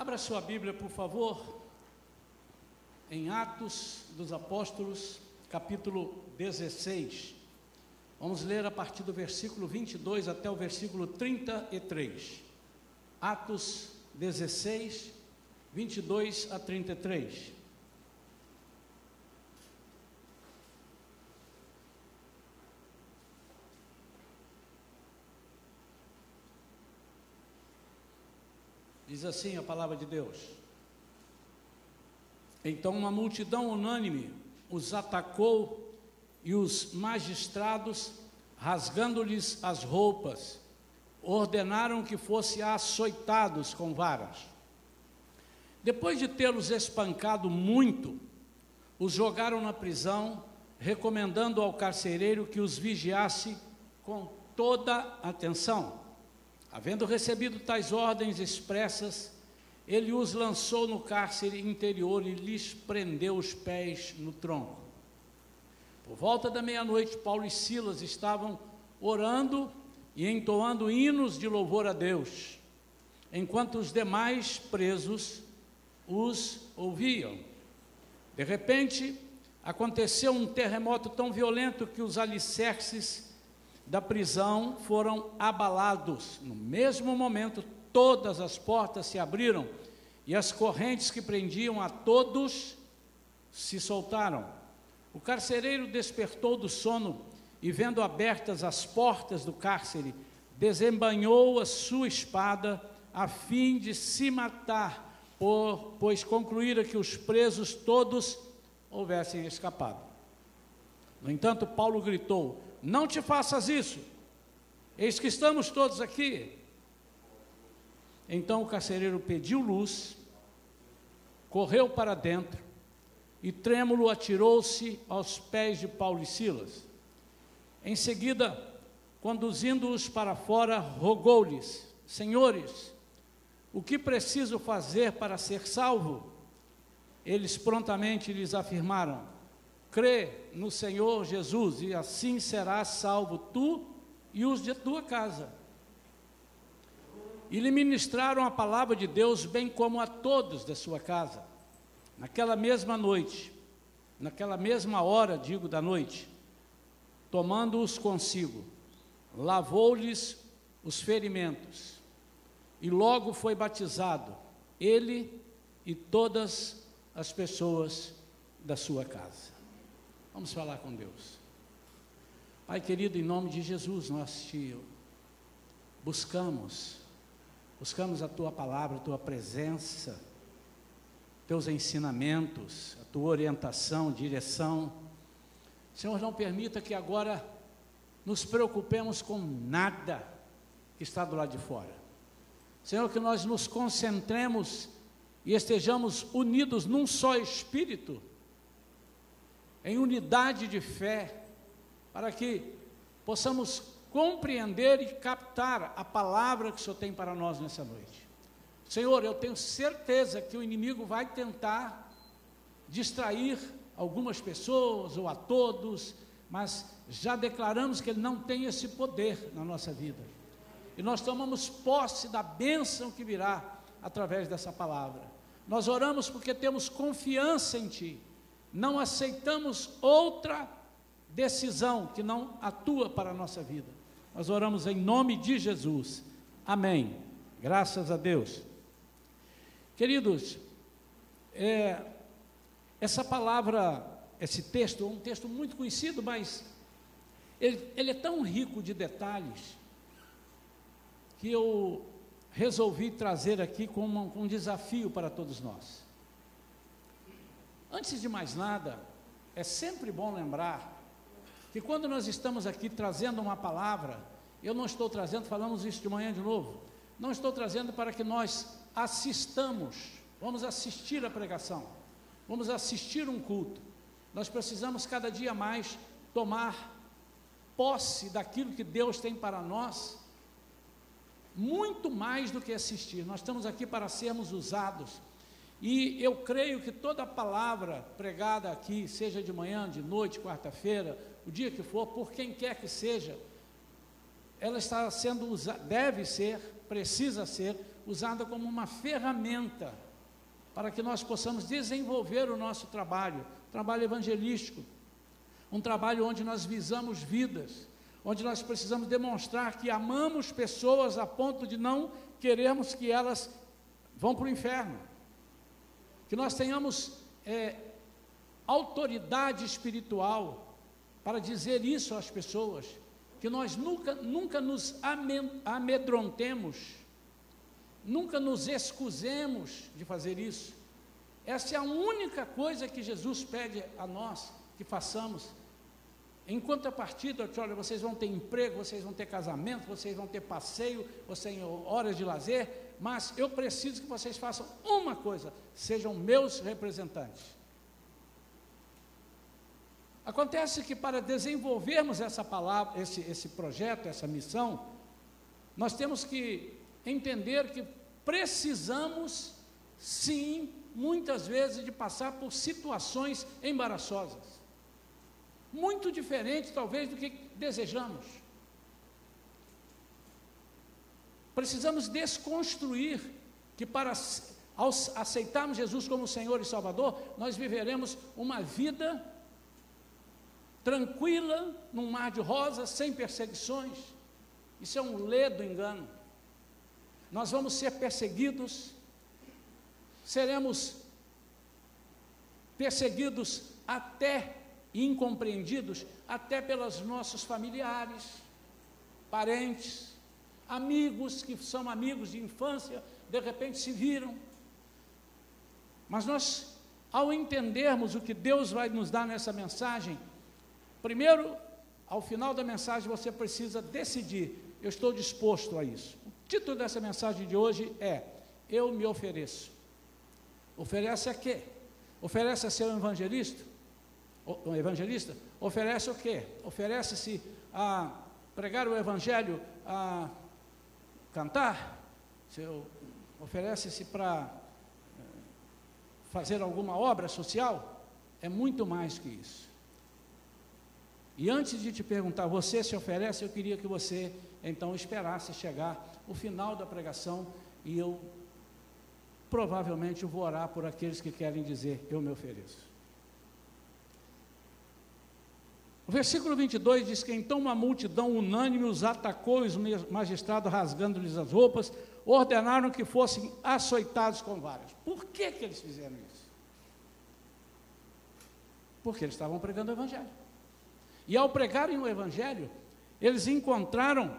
Abra sua Bíblia, por favor, em Atos dos Apóstolos, capítulo 16. Vamos ler a partir do versículo 22 até o versículo 33. Atos 16, 22 a 33. Diz assim a palavra de Deus. Então uma multidão unânime os atacou e os magistrados, rasgando-lhes as roupas, ordenaram que fossem açoitados com varas. Depois de tê-los espancado muito, os jogaram na prisão, recomendando ao carcereiro que os vigiasse com toda atenção. Havendo recebido tais ordens expressas, ele os lançou no cárcere interior e lhes prendeu os pés no tronco. Por volta da meia-noite, Paulo e Silas estavam orando e entoando hinos de louvor a Deus, enquanto os demais presos os ouviam. De repente, aconteceu um terremoto tão violento que os alicerces da prisão foram abalados. No mesmo momento, todas as portas se abriram e as correntes que prendiam a todos se soltaram. O carcereiro despertou do sono e, vendo abertas as portas do cárcere, desembanhou a sua espada a fim de se matar, pois concluíra que os presos todos houvessem escapado. No entanto, Paulo gritou: não te faças isso. Eis que estamos todos aqui. Então o carcereiro pediu luz, correu para dentro e trêmulo atirou-se aos pés de Paulo e Silas. Em seguida, conduzindo-os para fora, rogou-lhes: Senhores, o que preciso fazer para ser salvo? Eles prontamente lhes afirmaram: crê no Senhor Jesus e assim serás salvo tu e os de tua casa. E lhe ministraram a palavra de Deus, bem como a todos da sua casa. Naquela mesma noite, naquela mesma hora, digo, da noite, tomando-os consigo, lavou-lhes os ferimentos, e logo foi batizado, ele e todas as pessoas da sua casa. Vamos falar com Deus. Pai querido, em nome de Jesus, nós te buscamos, buscamos a tua palavra, a tua presença, teus ensinamentos, a tua orientação, direção. Senhor, não permita que agora nos preocupemos com nada que está do lado de fora. Senhor, que nós nos concentremos e estejamos unidos num só espírito em unidade de fé, para que possamos compreender e captar a palavra que o Senhor tem para nós nessa noite. Senhor, eu tenho certeza que o inimigo vai tentar distrair algumas pessoas ou a todos, mas já declaramos que ele não tem esse poder na nossa vida. E nós tomamos posse da bênção que virá através dessa palavra. Nós oramos porque temos confiança em Ti não aceitamos outra decisão que não atua para a nossa vida. Nós oramos em nome de Jesus. Amém. Graças a Deus. Queridos, é, essa palavra, esse texto, é um texto muito conhecido, mas ele, ele é tão rico de detalhes que eu resolvi trazer aqui como um, um desafio para todos nós. Antes de mais nada, é sempre bom lembrar que quando nós estamos aqui trazendo uma palavra, eu não estou trazendo, falamos isso de manhã de novo, não estou trazendo para que nós assistamos, vamos assistir a pregação, vamos assistir um culto. Nós precisamos cada dia mais tomar posse daquilo que Deus tem para nós, muito mais do que assistir. Nós estamos aqui para sermos usados e eu creio que toda palavra pregada aqui, seja de manhã, de noite, quarta-feira, o dia que for, por quem quer que seja, ela está sendo usada, deve ser, precisa ser usada como uma ferramenta para que nós possamos desenvolver o nosso trabalho, trabalho evangelístico, um trabalho onde nós visamos vidas, onde nós precisamos demonstrar que amamos pessoas a ponto de não querermos que elas vão para o inferno, que nós tenhamos é, autoridade espiritual para dizer isso às pessoas, que nós nunca, nunca nos amedrontemos, nunca nos excusemos de fazer isso. Essa é a única coisa que Jesus pede a nós que façamos. Em contrapartida, olha, vocês vão ter emprego, vocês vão ter casamento, vocês vão ter passeio, vocês têm horas de lazer, mas eu preciso que vocês façam uma coisa: sejam meus representantes. Acontece que para desenvolvermos essa palavra, esse, esse projeto, essa missão, nós temos que entender que precisamos, sim, muitas vezes, de passar por situações embaraçosas. Muito diferentes, talvez, do que desejamos. Precisamos desconstruir que para ao aceitarmos Jesus como Senhor e Salvador, nós viveremos uma vida tranquila, num mar de rosas, sem perseguições. Isso é um ledo engano. Nós vamos ser perseguidos, seremos perseguidos até incompreendidos até pelos nossos familiares, parentes, amigos que são amigos de infância, de repente se viram. Mas nós, ao entendermos o que Deus vai nos dar nessa mensagem, Primeiro, ao final da mensagem, você precisa decidir: eu estou disposto a isso. O título dessa mensagem de hoje é: Eu me ofereço. Oferece a quê? Oferece a ser um evangelista? Um evangelista? Oferece o quê? Oferece-se a pregar o evangelho, a cantar? Oferece-se para eh, fazer alguma obra social? É muito mais que isso. E antes de te perguntar, você se oferece, eu queria que você então esperasse chegar o final da pregação e eu provavelmente vou orar por aqueles que querem dizer: Eu me ofereço. O versículo 22 diz que então uma multidão unânime os atacou, os magistrados rasgando-lhes as roupas, ordenaram que fossem açoitados com varas. Por que, que eles fizeram isso? Porque eles estavam pregando o Evangelho. E ao pregarem o Evangelho, eles encontraram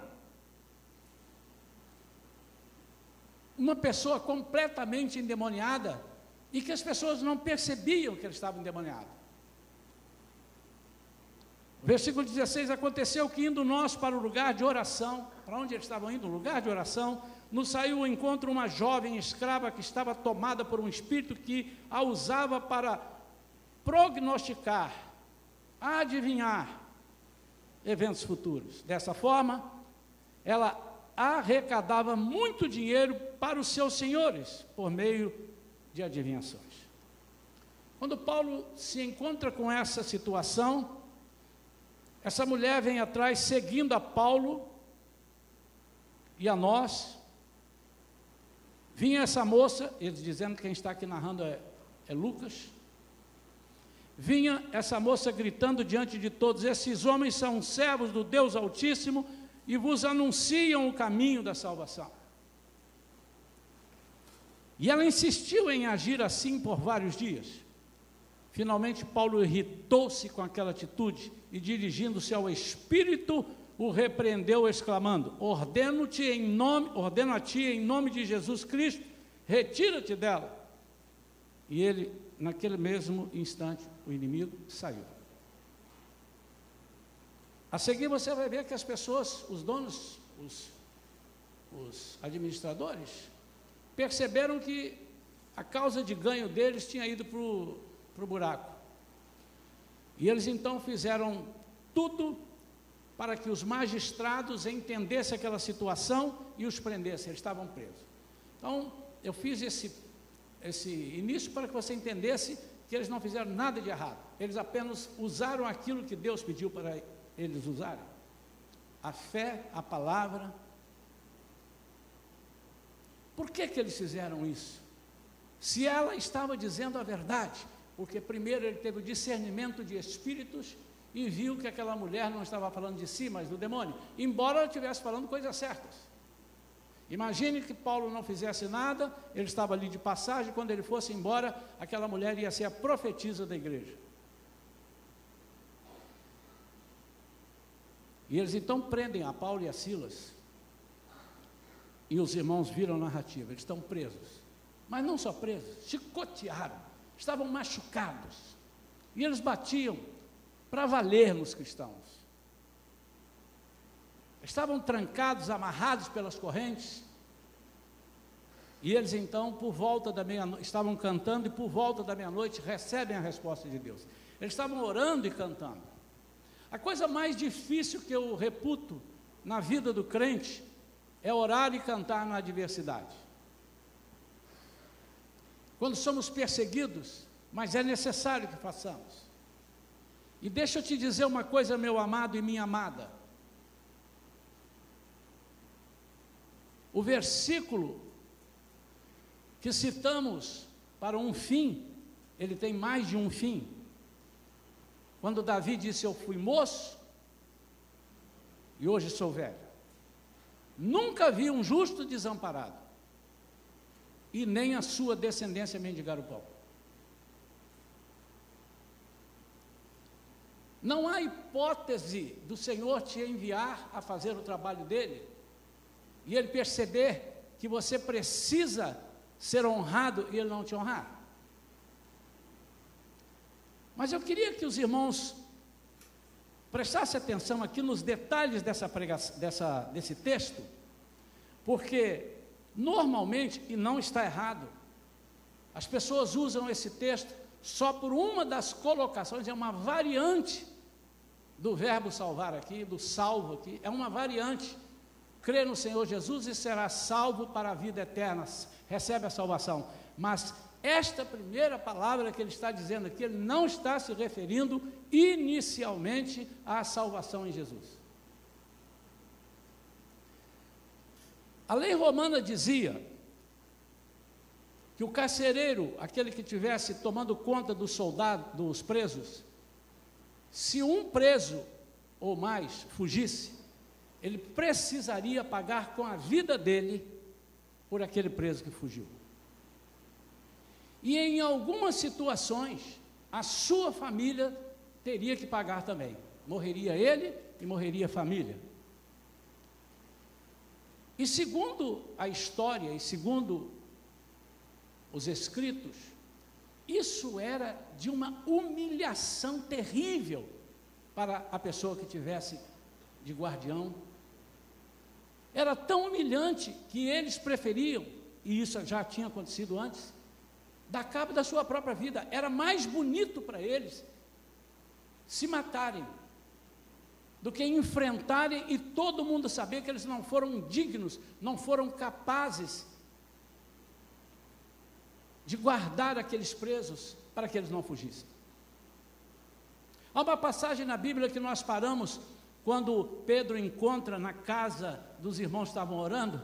uma pessoa completamente endemoniada e que as pessoas não percebiam que ele estava endemoniado. Versículo 16: Aconteceu que indo nós para o lugar de oração, para onde eles estavam indo? Lugar de oração, nos saiu ao encontro uma jovem escrava que estava tomada por um espírito que a usava para prognosticar, adivinhar eventos futuros. Dessa forma, ela arrecadava muito dinheiro para os seus senhores por meio de adivinhações. Quando Paulo se encontra com essa situação, essa mulher vem atrás seguindo a Paulo e a nós. Vinha essa moça, eles dizendo que quem está aqui narrando é, é Lucas, vinha essa moça gritando diante de todos: Esses homens são servos do Deus Altíssimo e vos anunciam o caminho da salvação. E ela insistiu em agir assim por vários dias. Finalmente, Paulo irritou-se com aquela atitude e, dirigindo-se ao Espírito, o repreendeu, exclamando: Ordeno-te em nome, ordeno a ti em nome de Jesus Cristo, retira-te dela. E ele, naquele mesmo instante, o inimigo saiu. A seguir você vai ver que as pessoas, os donos, os, os administradores, perceberam que a causa de ganho deles tinha ido para o buraco. E eles então fizeram tudo para que os magistrados entendessem aquela situação e os prendessem, eles estavam presos. Então, eu fiz esse, esse início para que você entendesse que eles não fizeram nada de errado, eles apenas usaram aquilo que Deus pediu para eles usarem: a fé, a palavra. Por que, que eles fizeram isso? Se ela estava dizendo a verdade, porque primeiro ele teve o discernimento de espíritos e viu que aquela mulher não estava falando de si, mas do demônio, embora ela estivesse falando coisas certas. Imagine que Paulo não fizesse nada, ele estava ali de passagem, quando ele fosse embora, aquela mulher ia ser a profetisa da igreja. E eles então prendem a Paulo e a Silas. E os irmãos viram a narrativa, eles estão presos. Mas não só presos, chicotearam, estavam machucados. E eles batiam para valer nos cristãos. Estavam trancados, amarrados pelas correntes. E eles então, por volta da meia-noite, estavam cantando e por volta da meia-noite recebem a resposta de Deus. Eles estavam orando e cantando. A coisa mais difícil que eu reputo na vida do crente é orar e cantar na adversidade. Quando somos perseguidos, mas é necessário que façamos. E deixa eu te dizer uma coisa, meu amado e minha amada. O versículo que citamos para um fim, ele tem mais de um fim. Quando Davi disse: Eu fui moço e hoje sou velho. Nunca vi um justo desamparado, e nem a sua descendência mendigar o pão. Não há hipótese do Senhor te enviar a fazer o trabalho dele e ele perceber que você precisa ser honrado e ele não te honrar. Mas eu queria que os irmãos prestassem atenção aqui nos detalhes dessa pregação, dessa, desse texto, porque normalmente, e não está errado, as pessoas usam esse texto só por uma das colocações, é uma variante do verbo salvar aqui, do salvo aqui, é uma variante. Crê no Senhor Jesus e será salvo para a vida eterna, recebe a salvação. Mas esta primeira palavra que ele está dizendo aqui, ele não está se referindo inicialmente à salvação em Jesus. A lei romana dizia que o carcereiro, aquele que tivesse tomando conta dos soldados, dos presos, se um preso ou mais fugisse, ele precisaria pagar com a vida dele por aquele preso que fugiu. E em algumas situações, a sua família teria que pagar também. Morreria ele e morreria a família. E segundo a história e segundo os escritos, isso era de uma humilhação terrível para a pessoa que tivesse de guardião. Era tão humilhante que eles preferiam, e isso já tinha acontecido antes, dar cabo da sua própria vida. Era mais bonito para eles se matarem do que enfrentarem e todo mundo saber que eles não foram dignos, não foram capazes de guardar aqueles presos para que eles não fugissem. Há uma passagem na Bíblia que nós paramos quando Pedro encontra na casa dos irmãos que estavam orando,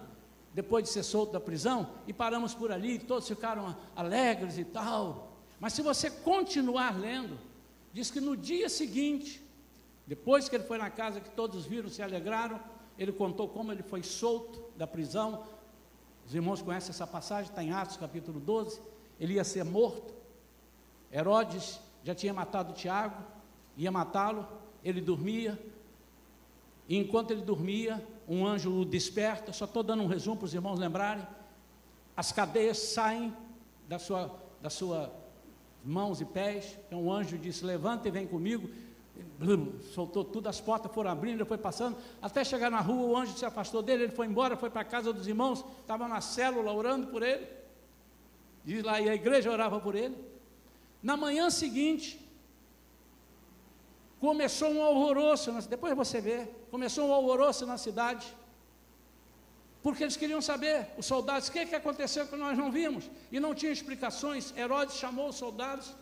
depois de ser solto da prisão, e paramos por ali, todos ficaram alegres e tal. Mas se você continuar lendo, diz que no dia seguinte, depois que ele foi na casa que todos viram, se alegraram, ele contou como ele foi solto da prisão. Os irmãos conhecem essa passagem, está em Atos capítulo 12. Ele ia ser morto. Herodes já tinha matado Tiago, ia matá-lo. Ele dormia. E enquanto ele dormia, um anjo o desperta. Só estou dando um resumo para os irmãos lembrarem. As cadeias saem da sua, da sua mãos e pés. Então um anjo disse: Levanta e vem comigo. Blum, soltou tudo, as portas foram abrindo, ele foi passando, até chegar na rua, o anjo se afastou dele, ele foi embora, foi para a casa dos irmãos, estava na célula orando por ele. Diz lá, e a igreja orava por ele. Na manhã seguinte, começou um alvoroço, depois você vê, começou um alvoroço na cidade, porque eles queriam saber, os soldados, o que, que aconteceu que nós não vimos, e não tinha explicações, Herodes chamou os soldados,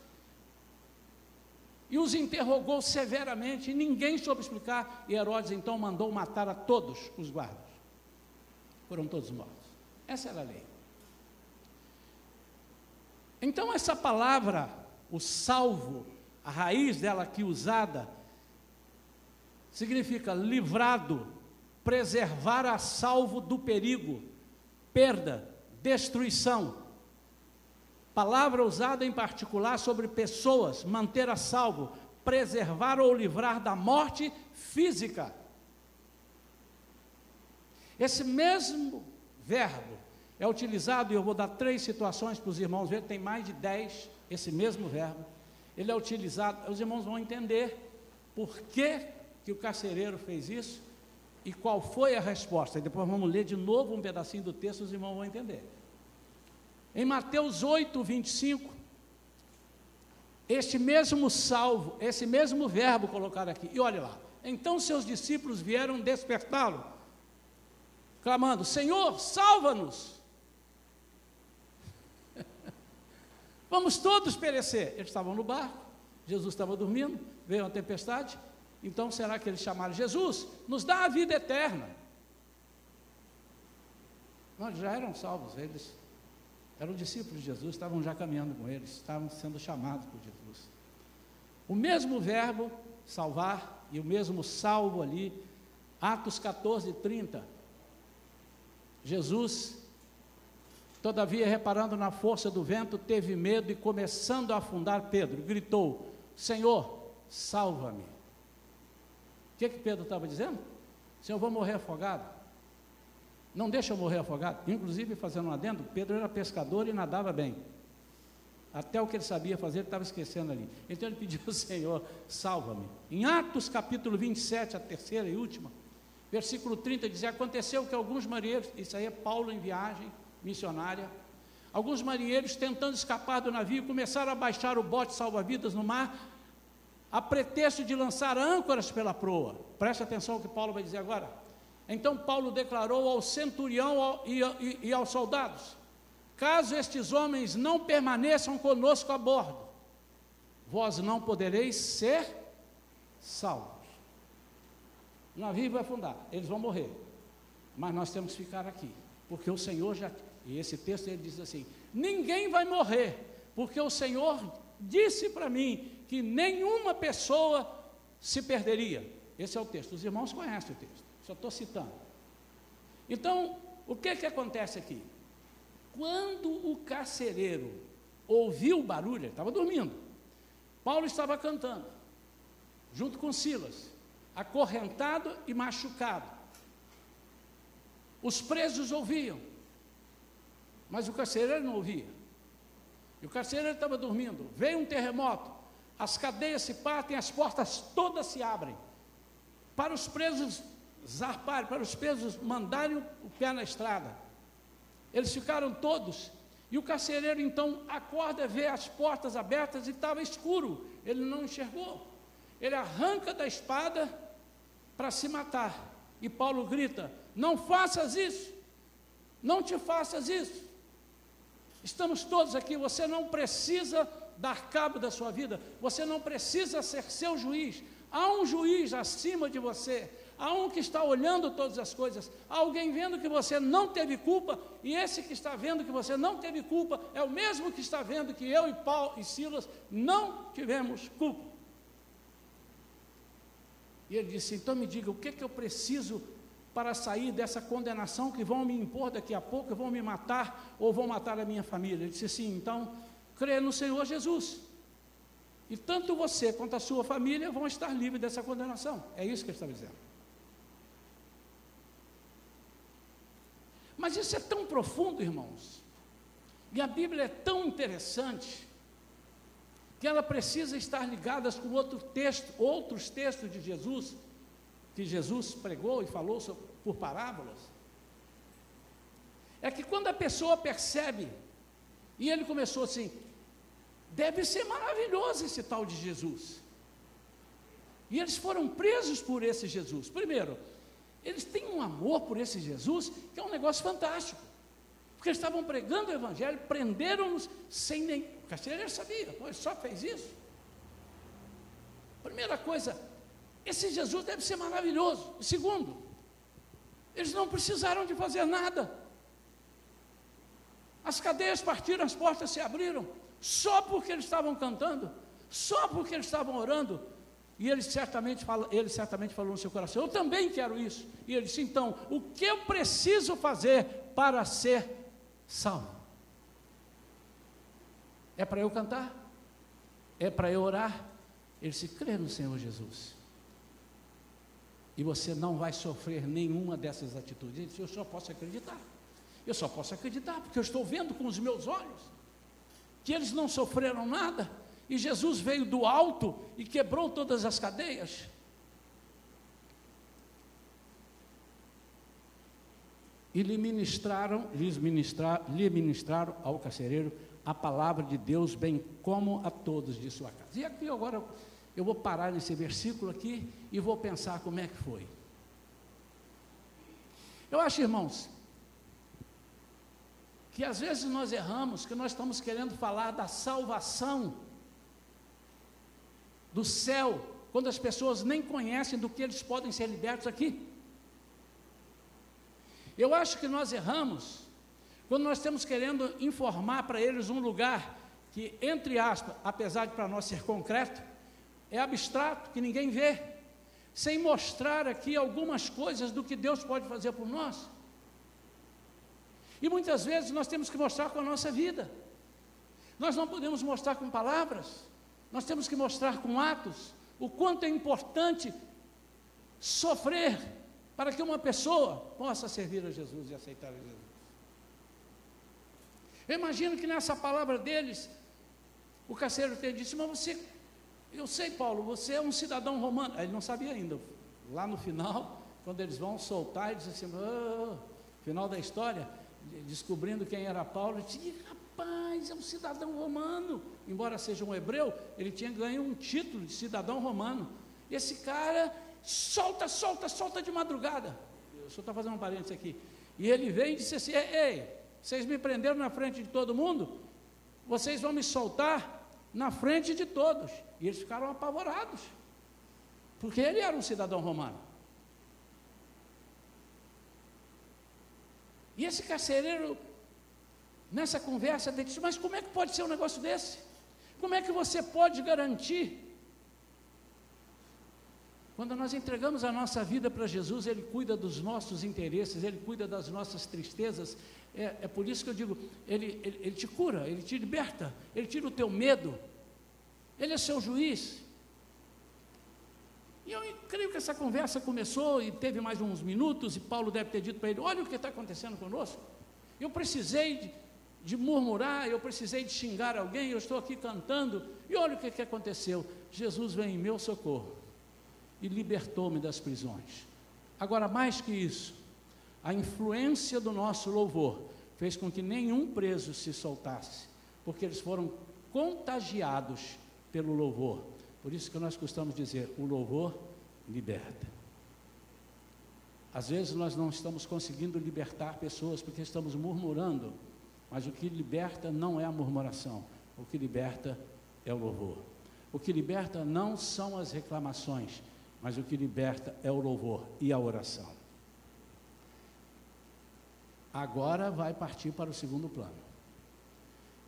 e os interrogou severamente, e ninguém soube explicar, e Herodes então mandou matar a todos os guardas, foram todos mortos, essa era a lei, Então, essa palavra, o salvo, a raiz dela aqui usada, significa livrado, preservar a salvo do perigo, perda, destruição. Palavra usada em particular sobre pessoas, manter a salvo, preservar ou livrar da morte física. Esse mesmo verbo é utilizado, e eu vou dar três situações para os irmãos verem, tem mais de dez, esse mesmo verbo. Ele é utilizado, os irmãos vão entender por que, que o carcereiro fez isso e qual foi a resposta. E depois vamos ler de novo um pedacinho do texto, os irmãos vão entender. Em Mateus 8, 25, este mesmo salvo, esse mesmo verbo colocado aqui, e olha lá. Então seus discípulos vieram despertá-lo, clamando: Senhor, salva-nos. Vamos todos perecer. Eles estavam no barco, Jesus estava dormindo, veio uma tempestade. Então será que eles chamaram Jesus? Nos dá a vida eterna. Eles já eram salvos, eles eram discípulos de Jesus, estavam já caminhando com eles, estavam sendo chamados por Jesus. O mesmo verbo, salvar, e o mesmo salvo ali, Atos 14, 30. Jesus Todavia, reparando na força do vento, teve medo e, começando a afundar, Pedro gritou: Senhor, salva-me. O que, que Pedro estava dizendo? Senhor, eu vou morrer afogado. Não deixa eu morrer afogado. Inclusive, fazendo um adendo, Pedro era pescador e nadava bem. Até o que ele sabia fazer, ele estava esquecendo ali. Então ele pediu ao Senhor, salva-me. Em Atos capítulo 27, a terceira e última, versículo 30, diz: Aconteceu que alguns marinheiros, isso aí é Paulo em viagem, missionária. Alguns marinheiros, tentando escapar do navio, começaram a baixar o bote salva-vidas no mar, a pretexto de lançar âncoras pela proa. Preste atenção ao que Paulo vai dizer agora. Então Paulo declarou ao centurião e, aos soldados: Caso estes homens não permaneçam conosco a bordo, vós não podereis ser salvos. O navio vai afundar, eles vão morrer, mas nós temos que ficar aqui, porque o Senhor já e esse texto ele diz assim: ninguém vai morrer, porque o Senhor disse para mim que nenhuma pessoa se perderia. Esse é o texto. Os irmãos conhecem o texto, só estou citando. Então, o que, que acontece aqui? Quando o carcereiro ouviu o barulho, ele estava dormindo. Paulo estava cantando, junto com Silas, acorrentado e machucado. Os presos ouviam. Mas o carcereiro não ouvia. E o carcereiro estava dormindo. Veio um terremoto, as cadeias se partem, as portas todas se abrem. Para os presos zarparem, para os presos mandarem o pé na estrada. Eles ficaram todos. E o carcereiro então acorda, vê as portas abertas e estava escuro. Ele não enxergou. Ele arranca da espada para se matar. E Paulo grita: Não faças isso. Não te faças isso. Estamos todos aqui, você não precisa dar cabo da sua vida, você não precisa ser seu juiz. Há um juiz acima de você, há um que está olhando todas as coisas, há alguém vendo que você não teve culpa, e esse que está vendo que você não teve culpa é o mesmo que está vendo que eu e Paulo e Silas não tivemos culpa. E ele disse: então me diga, o que, é que eu preciso para sair dessa condenação que vão me impor daqui a pouco, vão me matar ou vão matar a minha família. Ele disse assim: então, crê no Senhor Jesus. E tanto você quanto a sua família vão estar livres dessa condenação. É isso que ele está dizendo. Mas isso é tão profundo, irmãos, e a Bíblia é tão interessante, que ela precisa estar ligada com outro texto, outros textos de Jesus, que Jesus pregou e falou por parábolas, é que quando a pessoa percebe, e ele começou assim, deve ser maravilhoso esse tal de Jesus. E eles foram presos por esse Jesus. Primeiro, eles têm um amor por esse Jesus que é um negócio fantástico. Porque eles estavam pregando o Evangelho, prenderam-nos sem nem. O carcereiro sabia, pois só fez isso. Primeira coisa, esse Jesus deve ser maravilhoso. segundo, eles não precisaram de fazer nada. As cadeias partiram, as portas se abriram. só porque eles estavam cantando, só porque eles estavam orando. E ele certamente, fala, ele certamente falou no seu coração: Eu também quero isso. E ele disse: Então, o que eu preciso fazer para ser salvo? É para eu cantar? É para eu orar? Ele se crê no Senhor Jesus. E você não vai sofrer nenhuma dessas atitudes. Ele disse: Eu só posso acreditar. Eu só posso acreditar, porque eu estou vendo com os meus olhos que eles não sofreram nada e Jesus veio do alto e quebrou todas as cadeias. E lhe ministraram, lhes lhe ministraram ao carcereiro a palavra de Deus, bem como a todos de sua casa. E aqui agora eu vou parar nesse versículo aqui e vou pensar como é que foi. Eu acho, irmãos, que às vezes nós erramos, que nós estamos querendo falar da salvação do céu, quando as pessoas nem conhecem do que eles podem ser libertos aqui. Eu acho que nós erramos quando nós estamos querendo informar para eles um lugar que, entre aspas, apesar de para nós ser concreto, é abstrato, que ninguém vê, sem mostrar aqui algumas coisas do que Deus pode fazer por nós. E muitas vezes nós temos que mostrar com a nossa vida. Nós não podemos mostrar com palavras. Nós temos que mostrar com atos o quanto é importante sofrer para que uma pessoa possa servir a Jesus e aceitar a Jesus. Eu imagino que nessa palavra deles, o carcereiro tenha dito, mas você, eu sei, Paulo, você é um cidadão romano. Ele não sabia ainda. Lá no final, quando eles vão soltar, ele diz assim, oh, final da história, descobrindo quem era Paulo, ele disse, rapaz, é um cidadão romano. Embora seja um hebreu, ele tinha ganho um título de cidadão romano. Esse cara solta, solta, solta de madrugada. O senhor está fazendo um parênteses aqui. E ele veio e disse assim: ei, ei, vocês me prenderam na frente de todo mundo, vocês vão me soltar na frente de todos. E eles ficaram apavorados, porque ele era um cidadão romano. E esse carcereiro nessa conversa, ele disse: Mas como é que pode ser um negócio desse? Como é que você pode garantir? Quando nós entregamos a nossa vida para Jesus, Ele cuida dos nossos interesses, Ele cuida das nossas tristezas. É, é por isso que eu digo: ele, ele, ele te cura, Ele te liberta, Ele tira o teu medo, Ele é seu juiz. E eu creio que essa conversa começou e teve mais uns minutos, e Paulo deve ter dito para ele: Olha o que está acontecendo conosco. Eu precisei de, murmurar, eu precisei de xingar alguém, eu estou aqui cantando, e olha o que, que aconteceu: Jesus vem em meu socorro e libertou-me das prisões. Agora, mais que isso, a influência do nosso louvor fez com que nenhum preso se soltasse, porque eles foram contagiados pelo louvor. Por isso que nós costumamos dizer: o louvor liberta. Às vezes nós não estamos conseguindo libertar pessoas porque estamos murmurando mas o que liberta não é a murmuração, o que liberta é o louvor. O que liberta não são as reclamações, mas o que liberta é o louvor e a oração. Agora vai partir para o segundo plano.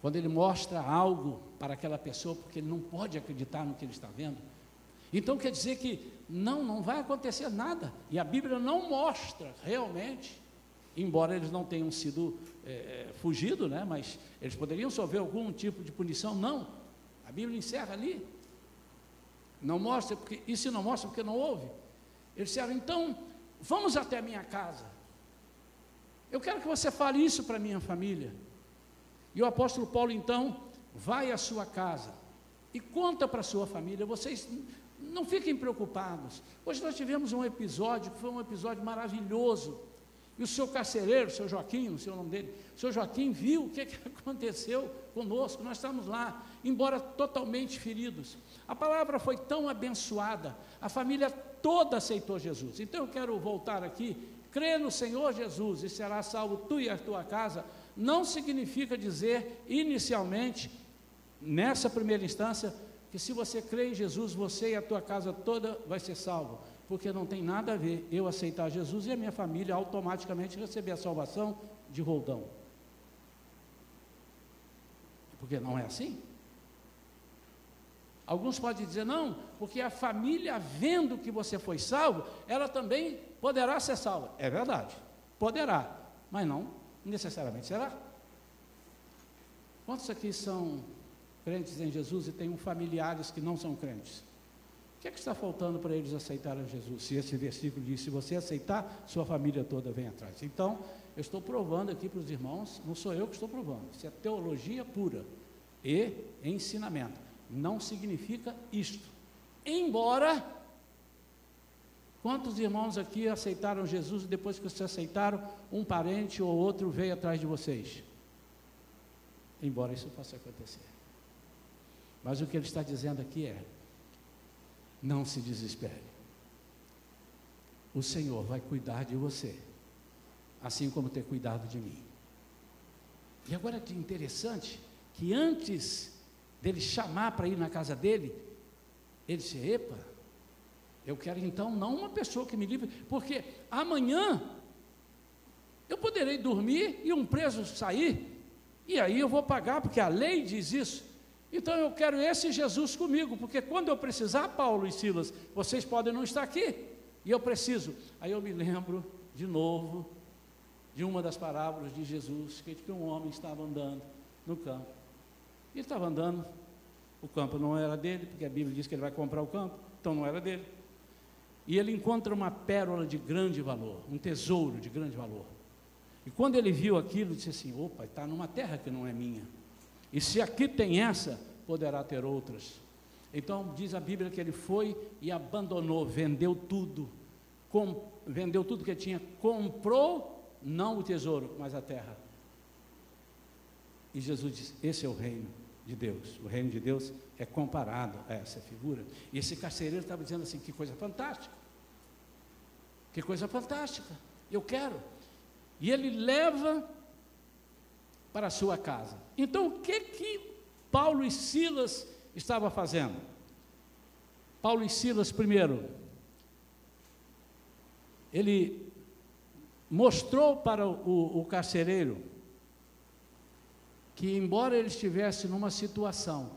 Quando ele mostra algo para aquela pessoa, porque ele não pode acreditar no que ele está vendo, então quer dizer que não, não vai acontecer nada. E a Bíblia não mostra realmente embora eles não tenham sido é, fugido, né, mas eles poderiam sofrer algum tipo de punição, não. A Bíblia encerra ali. Não mostra, porque, e se não mostra, porque não houve. Eles disseram, então, vamos até a minha casa. Eu quero que você fale isso para a minha família. E o apóstolo Paulo, então, vai à sua casa e conta para a sua família. Vocês não fiquem preocupados. Hoje nós tivemos um episódio que foi um episódio maravilhoso. E o seu carcereiro, o seu Joaquim, o nome dele, o seu Joaquim viu o que, que aconteceu conosco, nós estamos lá, embora totalmente feridos. A palavra foi tão abençoada, a família toda aceitou Jesus. Então eu quero voltar aqui, crê no Senhor Jesus e será salvo tu e a tua casa, não significa dizer inicialmente, nessa primeira instância, que se você crê em Jesus, você e a tua casa toda vai ser salvo porque não tem nada a ver eu aceitar Jesus e a minha família automaticamente receber a salvação de roldão. Porque não é assim. Alguns podem dizer, não, porque a família, vendo que você foi salvo, ela também poderá ser salva. É verdade, poderá, mas não necessariamente será. Quantos aqui são crentes em Jesus e têm familiares que não são crentes? O que é que está faltando para eles aceitarem Jesus? Se esse versículo diz: se você aceitar, sua família toda vem atrás. Então, eu estou provando aqui para os irmãos, não sou eu que estou provando, isso é teologia pura e ensinamento. Não significa isto. Embora, quantos irmãos aqui aceitaram Jesus e depois que vocês aceitaram, um parente ou outro veio atrás de vocês? Embora isso possa acontecer. Mas o que ele está dizendo aqui é: não se desespere. O Senhor vai cuidar de você, assim como ter cuidado de mim. E agora que interessante que antes dele chamar para ir na casa dele, ele disse: Epa, eu quero então não uma pessoa que me livre, porque amanhã eu poderei dormir e um preso sair, e aí eu vou pagar, porque a lei diz isso. Então eu quero esse Jesus comigo, porque quando eu precisar, Paulo e Silas, vocês podem não estar aqui, e eu preciso. Aí eu me lembro de novo de uma das parábolas de Jesus, que um homem estava andando no campo. Ele estava andando, o campo não era dele, porque a Bíblia diz que ele vai comprar o campo, então não era dele. E ele encontra uma pérola de grande valor, um tesouro de grande valor. E quando ele viu aquilo, disse assim: opa, está numa terra que não é minha. E se aqui tem essa, poderá ter outras. Então diz a Bíblia que ele foi e abandonou, vendeu tudo, com, vendeu tudo que tinha, comprou não o tesouro, mas a terra. E Jesus disse: Esse é o reino de Deus. O reino de Deus é comparado a essa figura. E esse carcereiro estava dizendo assim: Que coisa fantástica! Que coisa fantástica! Eu quero. E ele leva para a sua casa. Então, o que que Paulo e Silas estavam fazendo? Paulo e Silas, primeiro, ele mostrou para o, o carcereiro que, embora ele estivesse numa situação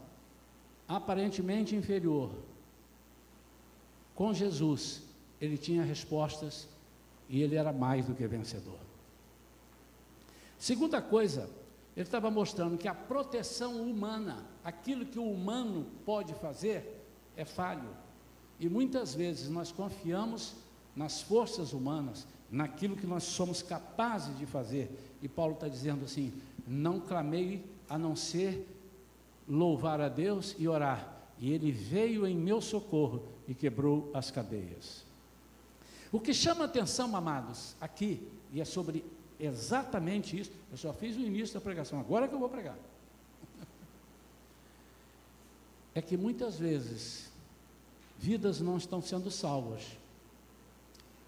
aparentemente inferior, com Jesus, ele tinha respostas e ele era mais do que vencedor. Segunda coisa, ele estava mostrando que a proteção humana, aquilo que o humano pode fazer, é falho. E muitas vezes nós confiamos nas forças humanas, naquilo que nós somos capazes de fazer. E Paulo está dizendo assim: não clamei a não ser louvar a Deus e orar. E ele veio em meu socorro e quebrou as cadeias. O que chama atenção, amados, aqui, e é sobre exatamente isso, eu só fiz o início da pregação, agora que eu vou pregar. É que muitas vezes vidas não estão sendo salvas,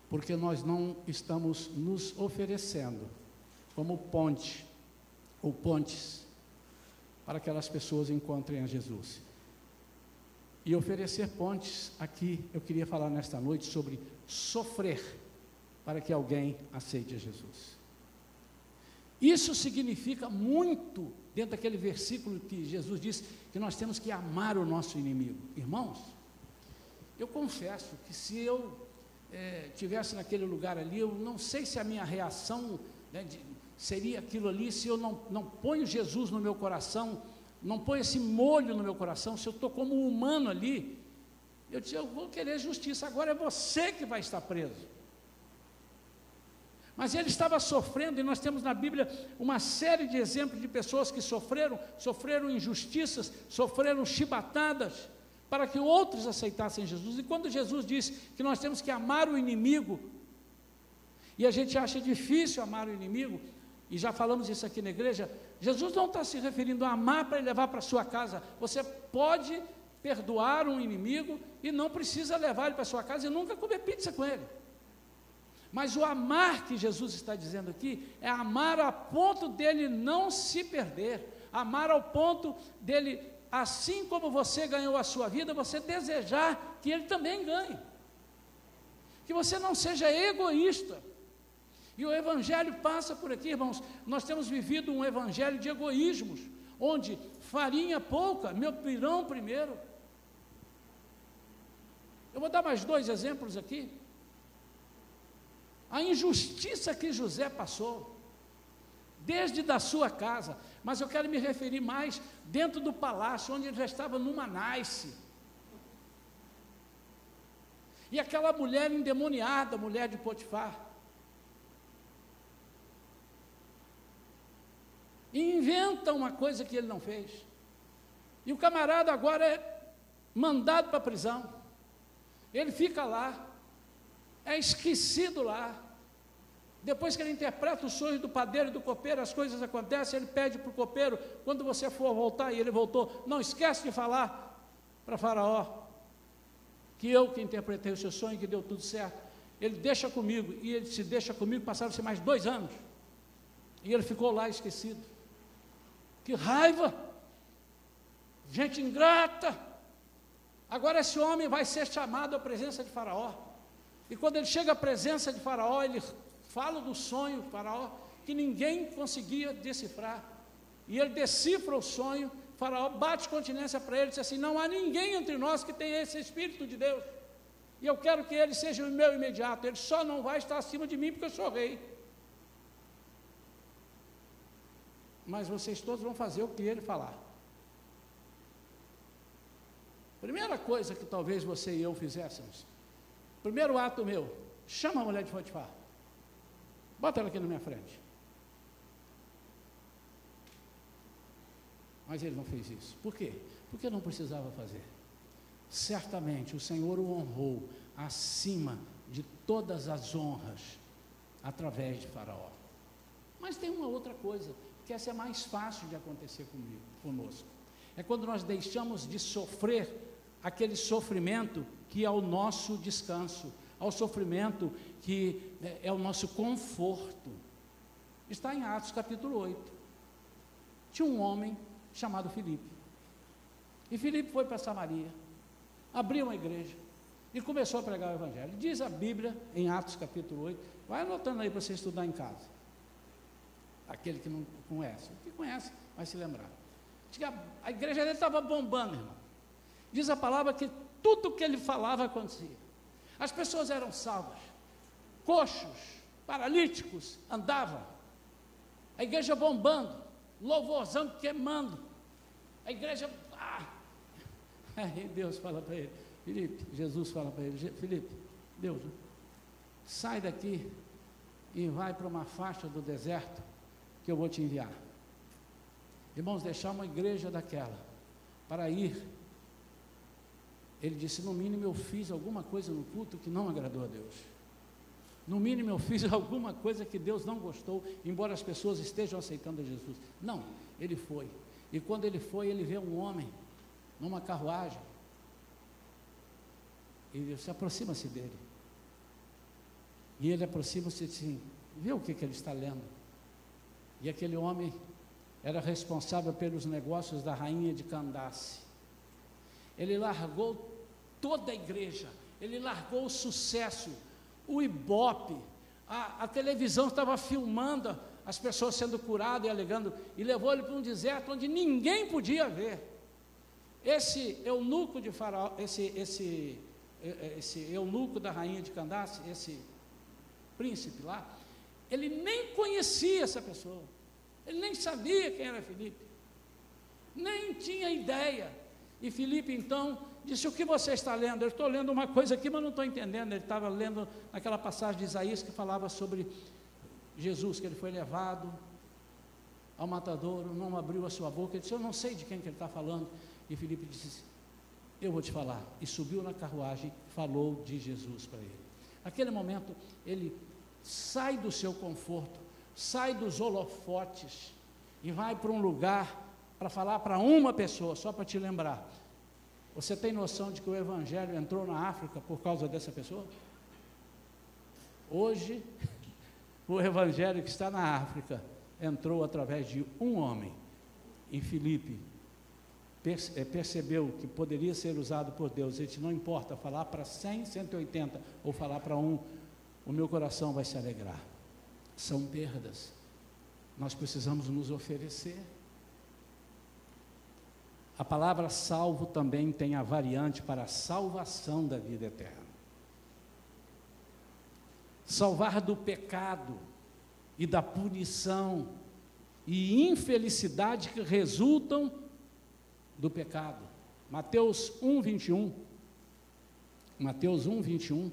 porque nós não estamos nos oferecendo como ponte ou pontes para que aquelas pessoas encontrem a Jesus. E oferecer pontes, aqui eu queria falar nesta noite sobre sofrer para que alguém aceite a Jesus. Isso significa muito dentro daquele versículo que Jesus disse que nós temos que amar o nosso inimigo. Irmãos, eu confesso que se eu é, tivesse naquele lugar ali, eu não sei se a minha reação né, de, seria aquilo ali se eu não, não ponho Jesus no meu coração, não ponho esse molho no meu coração, se eu estou como humano ali, eu disse, eu vou querer justiça, agora é você que vai estar preso. Mas ele estava sofrendo, e nós temos na Bíblia uma série de exemplos de pessoas que sofreram, sofreram injustiças, sofreram chibatadas, para que outros aceitassem Jesus. E quando Jesus disse que nós temos que amar o inimigo, e a gente acha difícil amar o inimigo, e já falamos isso aqui na igreja, Jesus não está se referindo a amar para levar para sua casa. Você pode perdoar um inimigo e não precisa levar ele para sua casa e nunca comer pizza com ele. Mas o amar que Jesus está dizendo aqui é amar a ponto dele não se perder, amar ao ponto dele, assim como você ganhou a sua vida, você desejar que ele também ganhe. Que você não seja egoísta e o Evangelho passa por aqui, irmãos. Nós temos vivido um Evangelho de egoísmos, onde farinha pouca, meu pirão primeiro. Eu vou dar mais dois exemplos aqui. A injustiça que José passou, desde da sua casa, mas eu quero me referir mais dentro do palácio, onde ele já estava numa nice. E aquela mulher endemoniada, mulher de Potifar, inventa uma coisa que ele não fez. E o camarada agora é mandado para a prisão. Ele fica lá, é esquecido lá. Depois que ele interpreta os sonhos do padeiro e do copeiro, as coisas acontecem, ele pede para o copeiro, quando você for voltar, e ele voltou, não esquece de falar para Faraó, que eu que interpretei o seu sonho, que deu tudo certo. Ele deixa comigo, e ele se deixa comigo, passaram-se mais dois anos. E ele ficou lá esquecido. Que raiva! Gente ingrata! Agora esse homem vai ser chamado à presença de Faraó. E quando ele chega à presença de Faraó, ele fala do sonho de Faraó que ninguém conseguia decifrar. E ele decifra o sonho, Faraó bate continência para ele e diz assim: Não há ninguém entre nós que tenha esse Espírito de Deus. E eu quero que ele seja o meu imediato. Ele só não vai estar acima de mim porque eu sou rei. Mas vocês todos vão fazer o que ele falar. Primeira coisa que talvez você e eu fizéssemos. Primeiro ato meu, chama a mulher de Potifar. Bota ela aqui na minha frente. Mas ele não fez isso. Por quê? Porque não precisava fazer. Certamente o Senhor o honrou acima de todas as honras através de Faraó. Mas tem uma outra coisa, que essa é mais fácil de acontecer comigo, conosco. É quando nós deixamos de sofrer aquele sofrimento que é o nosso descanso, ao sofrimento que é, é o nosso conforto. Está em Atos capítulo 8. Tinha um homem chamado Filipe. E Filipe foi para Samaria, abriu uma igreja e começou a pregar o Evangelho. Diz a Bíblia em Atos capítulo 8, vai anotando aí para você estudar em casa. Aquele que não conhece, o que conhece vai se lembrar. A igreja dele estava bombando, irmão. Diz a palavra que tudo que ele falava acontecia. As pessoas eram salvas, coxos, paralíticos andavam, a igreja bombando, louvorzão queimando, a igreja. Ah! Aí Deus fala para ele, Felipe, Jesus fala para ele, Felipe, Deus, sai daqui e vai para uma faixa do deserto que eu vou te enviar. Irmãos, deixar uma igreja daquela para ir ele disse: No mínimo eu fiz alguma coisa no culto que não agradou a Deus. No mínimo eu fiz alguma coisa que Deus não gostou, embora as pessoas estejam aceitando Jesus. Não, ele foi. E quando ele foi, ele vê um homem numa carruagem. E ele disse: aproxima-se dele. E ele aproxima-se assim, vê o que, que ele está lendo. E aquele homem era responsável pelos negócios da rainha de Candace. Ele largou toda a igreja. Ele largou o sucesso, o ibope, a, a televisão estava filmando as pessoas sendo curadas e alegando, e levou ele para um deserto onde ninguém podia ver. Esse eunuco de faraó, esse, esse, esse eunuco da rainha de Candace, esse príncipe lá, ele nem conhecia essa pessoa, ele nem sabia quem era Felipe, nem tinha ideia. E Felipe então disse: O que você está lendo? Eu estou lendo uma coisa aqui, mas não estou entendendo. Ele estava lendo aquela passagem de Isaías que falava sobre Jesus, que ele foi levado ao matadouro, não abriu a sua boca. Ele disse: Eu não sei de quem que ele está falando. E Filipe disse: Eu vou te falar. E subiu na carruagem, falou de Jesus para ele. Naquele momento, ele sai do seu conforto, sai dos holofotes e vai para um lugar para falar para uma pessoa, só para te lembrar. Você tem noção de que o Evangelho entrou na África por causa dessa pessoa? Hoje, o Evangelho que está na África entrou através de um homem. E Filipe eh, percebeu que poderia ser usado por Deus. Ele Não importa falar para 100, 180 ou falar para um, o meu coração vai se alegrar. São perdas. Nós precisamos nos oferecer. A palavra salvo também tem a variante para salvação da vida eterna. Salvar do pecado e da punição e infelicidade que resultam do pecado. Mateus 1, 21. Mateus 1, 21.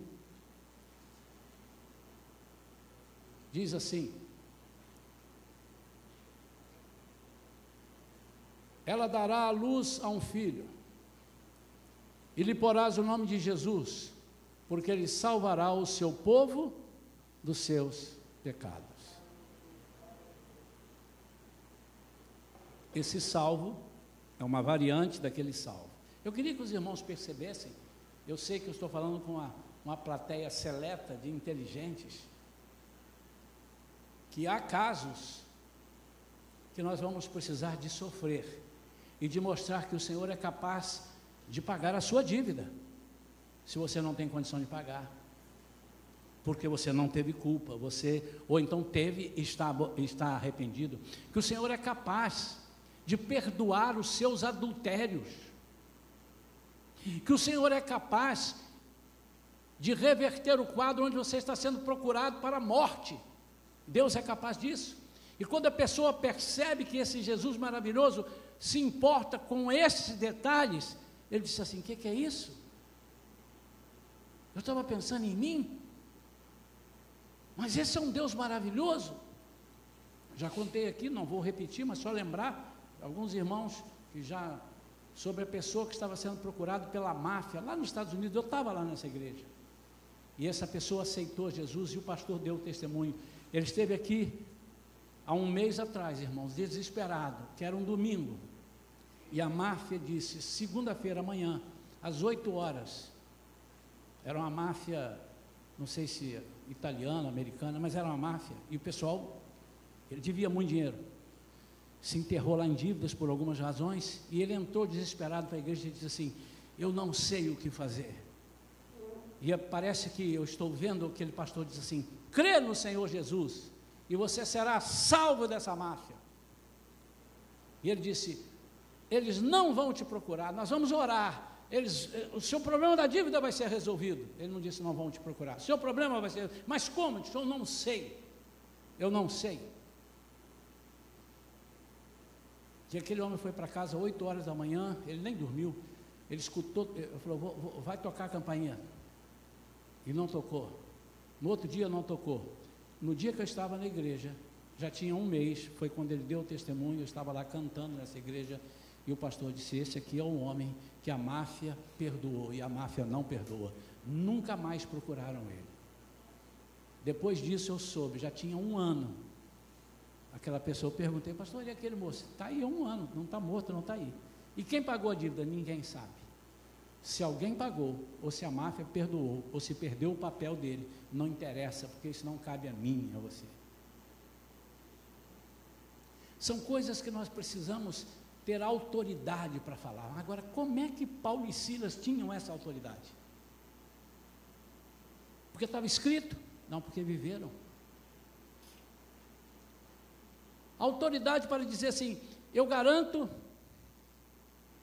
Diz assim: ela dará a luz a um filho, e lhe porás o nome de Jesus, porque ele salvará o seu povo dos seus pecados. Esse salvo é uma variante daquele salvo. Eu queria que os irmãos percebessem, eu sei que eu estou falando com uma, uma plateia seleta de inteligentes, que há casos que nós vamos precisar de sofrer e de mostrar que o Senhor é capaz de pagar a sua dívida, se você não tem condição de pagar, porque você não teve culpa, você ou então teve e está, está arrependido, que o Senhor é capaz de perdoar os seus adultérios, que o Senhor é capaz de reverter o quadro onde você está sendo procurado para a morte. Deus é capaz disso. E quando a pessoa percebe que esse Jesus maravilhoso se importa com esses detalhes, ele disse assim: O que, que é isso? Eu estava pensando em mim, mas esse é um Deus maravilhoso. Já contei aqui, não vou repetir, mas só lembrar alguns irmãos que já sobre a pessoa que estava sendo procurado pela máfia lá nos Estados Unidos. Eu estava lá nessa igreja. E essa pessoa aceitou Jesus e o pastor deu o testemunho. Ele esteve aqui há um mês atrás, irmãos, desesperado, que era um domingo. E a máfia disse: segunda-feira amanhã, às 8 horas. Era uma máfia, não sei se italiana, americana, mas era uma máfia. E o pessoal, ele devia muito dinheiro. Se enterrou lá em dívidas por algumas razões. E ele entrou desesperado para a igreja e disse assim: Eu não sei o que fazer. E parece que eu estou vendo aquele pastor diz assim: crê no Senhor Jesus e você será salvo dessa máfia. E ele disse: eles não vão te procurar, nós vamos orar. Eles, eh, o seu problema da dívida vai ser resolvido. Ele não disse não vão te procurar. O seu problema vai ser, mas como? Ele disse, eu não sei. Eu não sei. E aquele homem foi para casa 8 horas da manhã, ele nem dormiu. Ele escutou, ele falou, vou, vou, vai tocar a campainha. E não tocou. No outro dia não tocou. No dia que eu estava na igreja, já tinha um mês, foi quando ele deu o testemunho, eu estava lá cantando nessa igreja, e o pastor disse: Esse aqui é um homem que a máfia perdoou e a máfia não perdoa. Nunca mais procuraram ele. Depois disso eu soube, já tinha um ano. Aquela pessoa, eu perguntei, pastor, e aquele moço? Está aí há um ano, não está morto, não está aí. E quem pagou a dívida? Ninguém sabe. Se alguém pagou, ou se a máfia perdoou, ou se perdeu o papel dele, não interessa, porque isso não cabe a mim, a você. São coisas que nós precisamos ter autoridade para falar. Agora, como é que Paulo e Silas tinham essa autoridade? Porque estava escrito? Não, porque viveram. Autoridade para dizer assim: eu garanto,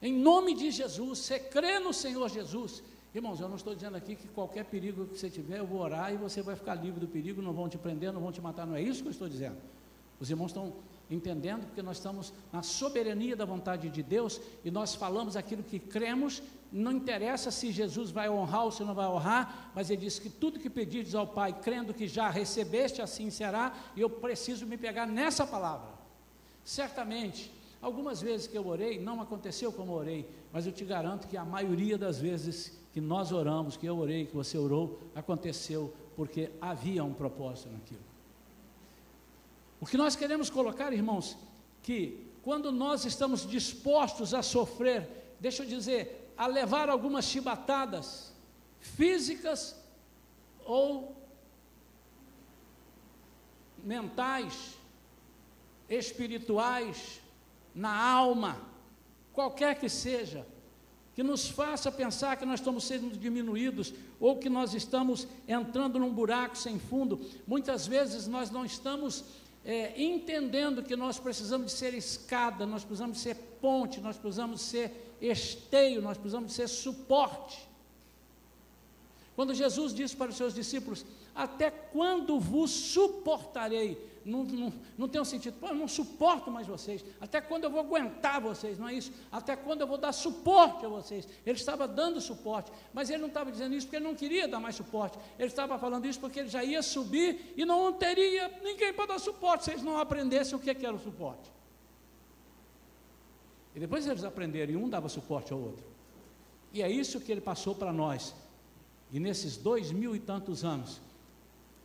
em nome de Jesus, você crê no Senhor Jesus. Irmãos, eu não estou dizendo aqui que qualquer perigo que você tiver, eu vou orar e você vai ficar livre do perigo, não vão te prender, não vão te matar, não é isso que eu estou dizendo. Os irmãos estão entendendo, porque nós estamos na soberania da vontade de Deus e nós falamos aquilo que cremos, não interessa se Jesus vai honrar ou se não vai honrar, mas ele disse que tudo que pedires ao Pai, crendo que já recebeste, assim será, e eu preciso me pegar nessa palavra. Certamente, algumas vezes que eu orei, não aconteceu como orei, mas eu te garanto que a maioria das vezes que nós oramos, que eu orei, que você orou, aconteceu porque havia um propósito naquilo. O que nós queremos colocar, irmãos, que quando nós estamos dispostos a sofrer, deixa eu dizer, a levar algumas chibatadas físicas ou mentais, espirituais, na alma, qualquer que seja, que nos faça pensar que nós estamos sendo diminuídos ou que nós estamos entrando num buraco sem fundo. Muitas vezes nós não estamos é, entendendo que nós precisamos de ser escada, nós precisamos ser ponte, nós precisamos ser esteio, nós precisamos ser suporte. Quando Jesus disse para os seus discípulos: Até quando vos suportarei? Não, não, não tem um sentido, Pô, eu não suporto mais vocês. Até quando eu vou aguentar vocês? Não é isso? Até quando eu vou dar suporte a vocês? Ele estava dando suporte, mas ele não estava dizendo isso porque ele não queria dar mais suporte. Ele estava falando isso porque ele já ia subir e não teria ninguém para dar suporte se eles não aprendessem o que era o suporte. E depois eles aprenderam e um dava suporte ao outro. E é isso que ele passou para nós. E nesses dois mil e tantos anos,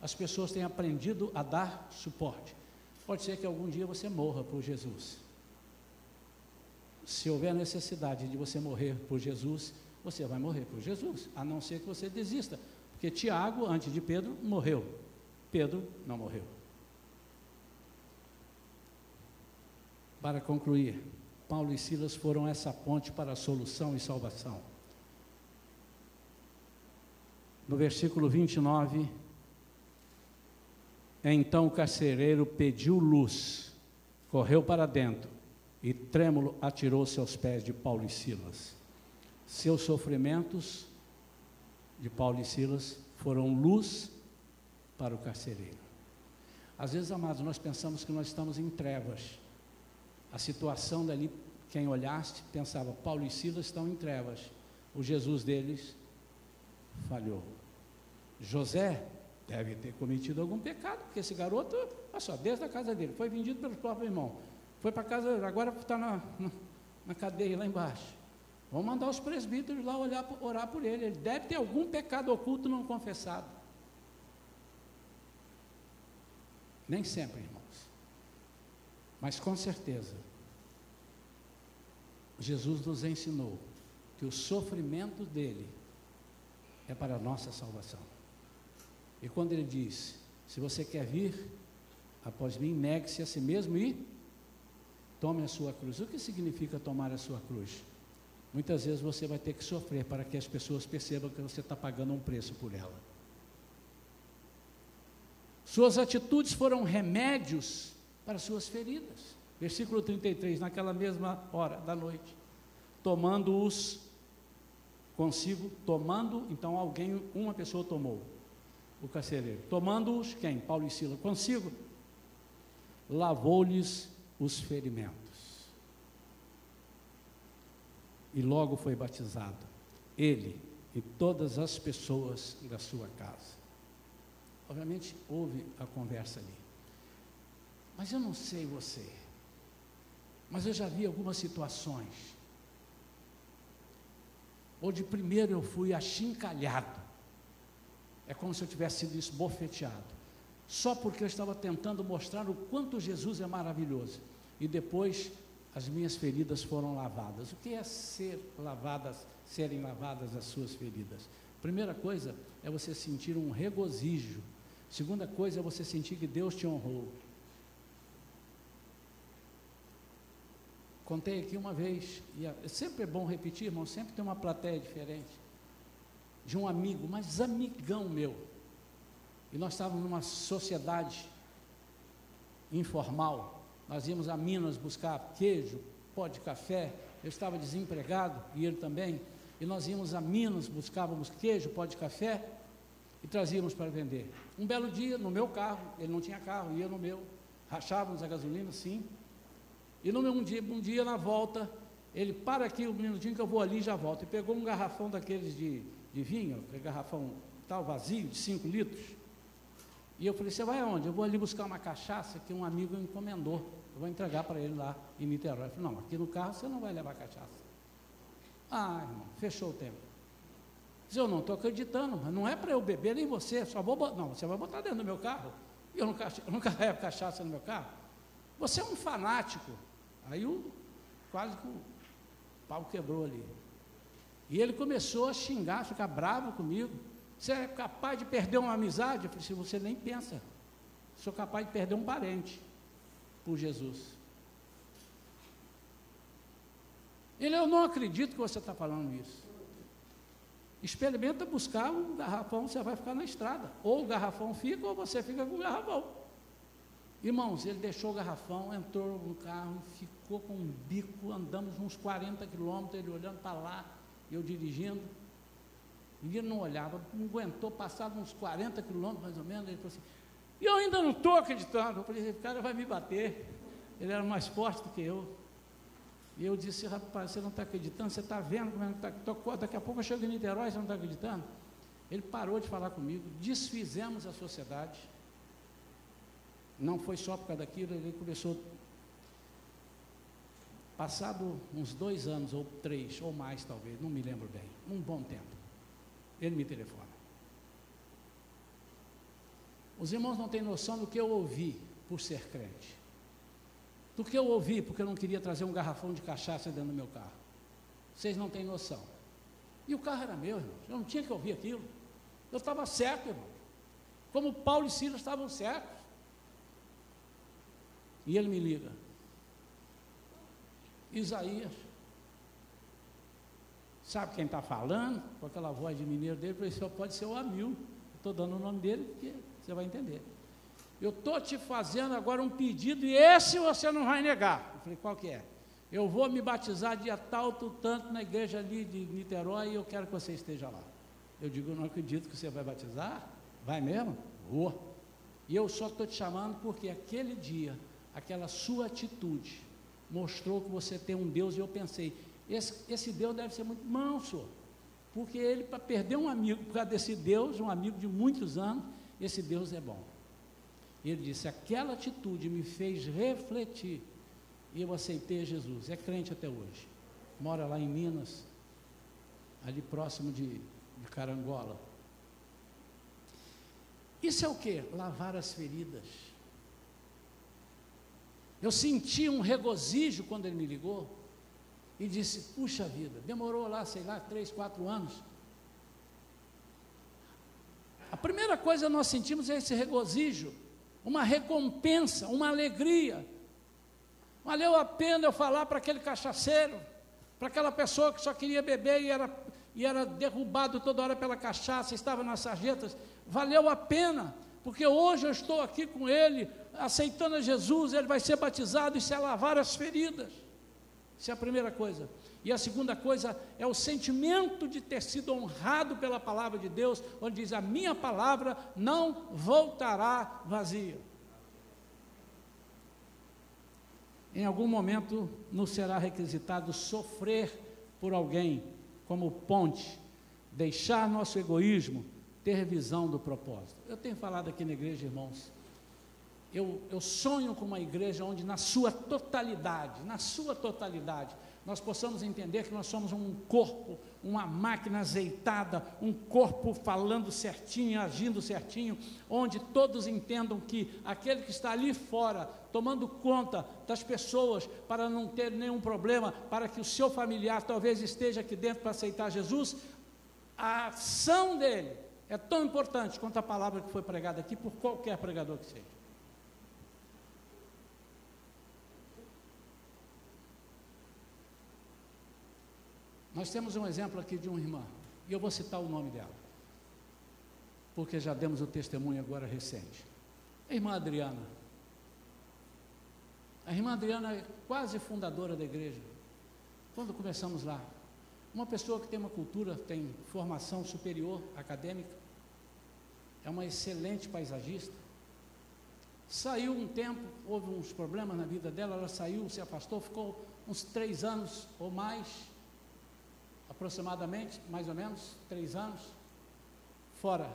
as pessoas têm aprendido a dar suporte. Pode ser que algum dia você morra por Jesus. Se houver necessidade de você morrer por Jesus, você vai morrer por Jesus, a não ser que você desista. Porque Tiago, antes de Pedro, morreu. Pedro não morreu. Para concluir, Paulo e Silas foram essa ponte para a solução e salvação. No versículo 29, então o carcereiro pediu luz, correu para dentro e trêmulo atirou-se aos pés de Paulo e Silas. Seus sofrimentos de Paulo e Silas foram luz para o carcereiro. Às vezes, amados, nós pensamos que nós estamos em trevas. A situação dali, quem olhaste, pensava, Paulo e Silas estão em trevas. O Jesus deles falhou. José deve ter cometido algum pecado, porque esse garoto, olha só, desde a casa dele, foi vendido pelo próprio irmão, foi para casa, agora está na, na, cadeia lá embaixo. Vamos mandar os presbíteros lá olhar, orar por ele. Ele deve ter algum pecado oculto não confessado. Nem sempre, irmãos. Mas com certeza, Jesus nos ensinou que o sofrimento dele é para a nossa salvação. E quando ele diz: Se você quer vir após mim, negue-se a si mesmo e tome a sua cruz. O que significa tomar a sua cruz? Muitas vezes você vai ter que sofrer para que as pessoas percebam que você está pagando um preço por ela. Suas atitudes foram remédios para suas feridas. Versículo 33, naquela mesma hora da noite, tomando-os consigo, tomando, então alguém, uma pessoa tomou, o carcereiro. Tomando-os, quem? Paulo e Sila, consigo, lavou-lhes os ferimentos. E logo foi batizado, ele e todas as pessoas da sua casa. Obviamente houve a conversa ali. Mas eu não sei você, mas eu já vi algumas situações onde primeiro eu fui achincalhado é como se eu tivesse sido esbofeteado. Só porque eu estava tentando mostrar o quanto Jesus é maravilhoso. E depois as minhas feridas foram lavadas. O que é ser lavadas, serem lavadas as suas feridas? Primeira coisa é você sentir um regozijo. Segunda coisa é você sentir que Deus te honrou. Contei aqui uma vez, e é sempre é bom repetir, irmão, sempre tem uma plateia diferente de um amigo, mas amigão meu. E nós estávamos numa sociedade informal. Nós íamos a Minas buscar queijo, pó de café. Eu estava desempregado e ele também. E nós íamos a Minas, buscávamos queijo, pó de café e trazíamos para vender. Um belo dia, no meu carro, ele não tinha carro, ia no meu, rachávamos a gasolina, sim. E no meu, um, dia, um dia, na volta, ele para aqui um minutinho que eu vou ali e já volto. E pegou um garrafão daqueles de de vinho, aquele garrafão tal, vazio, de 5 litros. E eu falei, você vai aonde? Eu vou ali buscar uma cachaça que um amigo encomendou. Eu vou entregar para ele lá em Niterói. Eu falei, não, aqui no carro você não vai levar cachaça. Ah, irmão, fechou o tempo. Eu não estou acreditando, não é para eu beber nem você, só vou botar. Não, você vai botar dentro do meu carro. E eu não, eu não carrego cachaça no meu carro. Você é um fanático. Aí o, quase que o pau quebrou ali. E ele começou a xingar, a ficar bravo comigo. Você é capaz de perder uma amizade? Eu falei, se você nem pensa, sou capaz de perder um parente por Jesus. Ele, eu não acredito que você está falando isso. Experimenta buscar um garrafão, você vai ficar na estrada. Ou o garrafão fica, ou você fica com o garrafão. Irmãos, ele deixou o garrafão, entrou no carro ficou com um bico, andamos uns 40 quilômetros, ele olhando para lá, eu dirigindo. E ele não olhava, não aguentou, passava uns 40 quilômetros mais ou menos, ele falou assim, e eu ainda não estou acreditando. Eu falei, esse cara vai me bater. Ele era mais forte do que eu. E eu disse, rapaz, você não está acreditando, você está vendo como é que está. Daqui a pouco eu chego em Niterói, você não está acreditando? Ele parou de falar comigo, desfizemos a sociedade. Não foi só por causa daquilo, ele começou. Passado uns dois anos, ou três, ou mais talvez, não me lembro bem, um bom tempo, ele me telefona. Os irmãos não têm noção do que eu ouvi por ser crente. Do que eu ouvi porque eu não queria trazer um garrafão de cachaça dentro do meu carro. Vocês não têm noção. E o carro era meu. Eu não tinha que ouvir aquilo. Eu estava certo, irmão. Como Paulo e Silas estavam certos. E ele me liga. Isaías. Sabe quem está falando? Com aquela voz de mineiro dele, falei, só pode ser o Amil. Estou dando o nome dele porque você vai entender. Eu estou te fazendo agora um pedido e esse você não vai negar. Eu falei, qual que é? Eu vou me batizar dia tal, tanto na igreja ali de Niterói e eu quero que você esteja lá. Eu digo, eu não acredito que você vai batizar. Vai mesmo? Vou. E eu só estou te chamando porque aquele dia, aquela sua atitude, mostrou que você tem um Deus. E eu pensei, esse, esse Deus deve ser muito manso. Porque ele, para perder um amigo, por causa desse Deus, um amigo de muitos anos, esse Deus é bom. Ele disse: aquela atitude me fez refletir. E eu aceitei Jesus. É crente até hoje. Mora lá em Minas, ali próximo de, de Carangola. Isso é o que? Lavar as feridas. Eu senti um regozijo quando ele me ligou e disse: Puxa vida, demorou lá, sei lá, três, quatro anos. A primeira coisa que nós sentimos é esse regozijo uma recompensa, uma alegria. Valeu a pena eu falar para aquele cachaceiro, para aquela pessoa que só queria beber e era, e era derrubado toda hora pela cachaça, estava nas sarjetas. Valeu a pena, porque hoje eu estou aqui com ele, aceitando a Jesus, ele vai ser batizado e se lavar as feridas. Isso é a primeira coisa. E a segunda coisa é o sentimento de ter sido honrado pela palavra de Deus, onde diz: A minha palavra não voltará vazia. Em algum momento nos será requisitado sofrer por alguém, como ponte, deixar nosso egoísmo, ter visão do propósito. Eu tenho falado aqui na igreja, irmãos, eu, eu sonho com uma igreja onde, na sua totalidade, na sua totalidade, nós possamos entender que nós somos um corpo, uma máquina azeitada, um corpo falando certinho, agindo certinho, onde todos entendam que aquele que está ali fora, tomando conta das pessoas para não ter nenhum problema, para que o seu familiar talvez esteja aqui dentro para aceitar Jesus, a ação dele é tão importante quanto a palavra que foi pregada aqui por qualquer pregador que seja. Nós temos um exemplo aqui de uma irmã, e eu vou citar o nome dela, porque já demos o testemunho agora recente. A irmã Adriana. A irmã Adriana é quase fundadora da igreja. Quando começamos lá, uma pessoa que tem uma cultura, tem formação superior acadêmica, é uma excelente paisagista. Saiu um tempo, houve uns problemas na vida dela, ela saiu, se afastou, ficou uns três anos ou mais aproximadamente, mais ou menos, três anos, fora.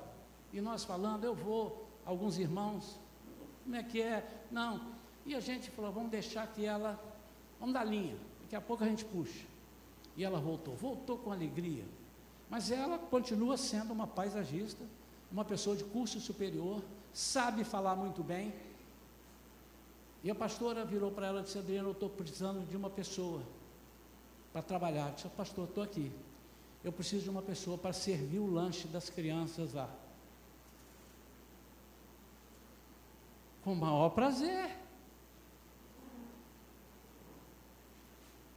E nós falando, eu vou, alguns irmãos, como é que é? Não. E a gente falou, vamos deixar que ela, vamos dar linha, daqui a pouco a gente puxa. E ela voltou, voltou com alegria. Mas ela continua sendo uma paisagista, uma pessoa de curso superior, sabe falar muito bem. E a pastora virou para ela e disse, Adriana, eu estou precisando de uma pessoa para trabalhar. Disse, pastor, estou aqui. Eu preciso de uma pessoa para servir o lanche das crianças lá. Com o maior prazer.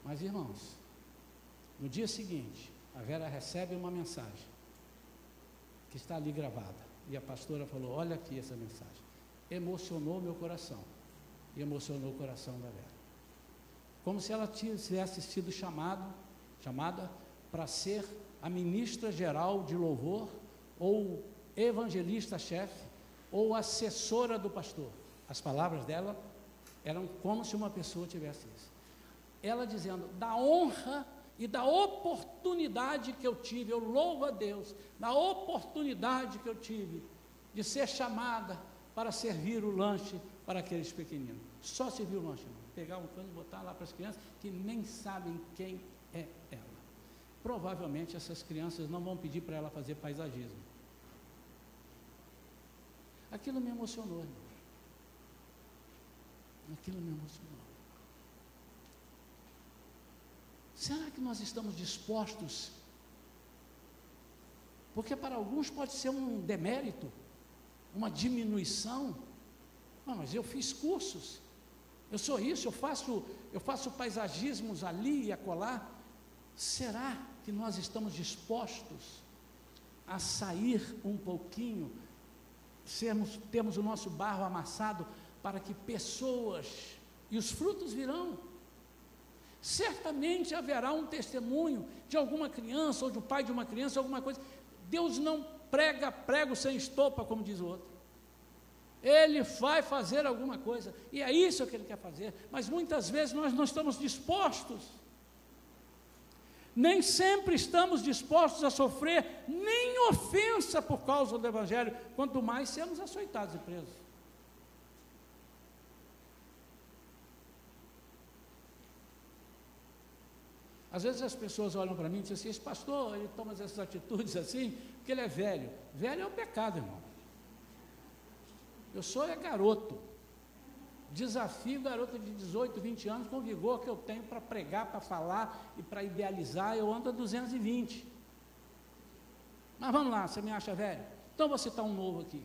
Mas, irmãos, no dia seguinte, a Vera recebe uma mensagem que está ali gravada. E a pastora falou: Olha aqui essa mensagem. Emocionou meu coração. e emocionou o coração da Vera. Como se ela tivesse sido chamado, chamada para ser a ministra geral de louvor, ou evangelista-chefe, ou assessora do pastor. As palavras dela eram como se uma pessoa tivesse isso. Ela dizendo, da honra e da oportunidade que eu tive, eu louvo a Deus, da oportunidade que eu tive de ser chamada para servir o lanche para aqueles pequeninos. Só servir o lanche, não. pegar um cano e botar lá para as crianças que nem sabem quem é ela. Provavelmente essas crianças não vão pedir para ela fazer paisagismo. Aquilo me emocionou, irmão. Aquilo me emocionou. Será que nós estamos dispostos? Porque para alguns pode ser um demérito, uma diminuição. Ah, mas eu fiz cursos, eu sou isso, eu faço, eu faço paisagismos ali e acolá. Será que nós estamos dispostos a sair um pouquinho, sermos, temos o nosso barro amassado para que pessoas, e os frutos virão, certamente haverá um testemunho de alguma criança ou do pai de uma criança, alguma coisa. Deus não prega prego sem estopa, como diz o outro. Ele vai fazer alguma coisa, e é isso que ele quer fazer, mas muitas vezes nós não estamos dispostos. Nem sempre estamos dispostos a sofrer nem ofensa por causa do Evangelho, quanto mais sermos açoitados e presos. Às vezes as pessoas olham para mim e dizem assim: esse pastor, ele toma essas atitudes assim, porque ele é velho. Velho é o pecado, irmão. Eu sou é garoto. Desafio garoto de 18, 20 anos com o vigor que eu tenho para pregar, para falar e para idealizar. Eu ando a 220. Mas vamos lá, você me acha velho? Então vou citar um novo aqui.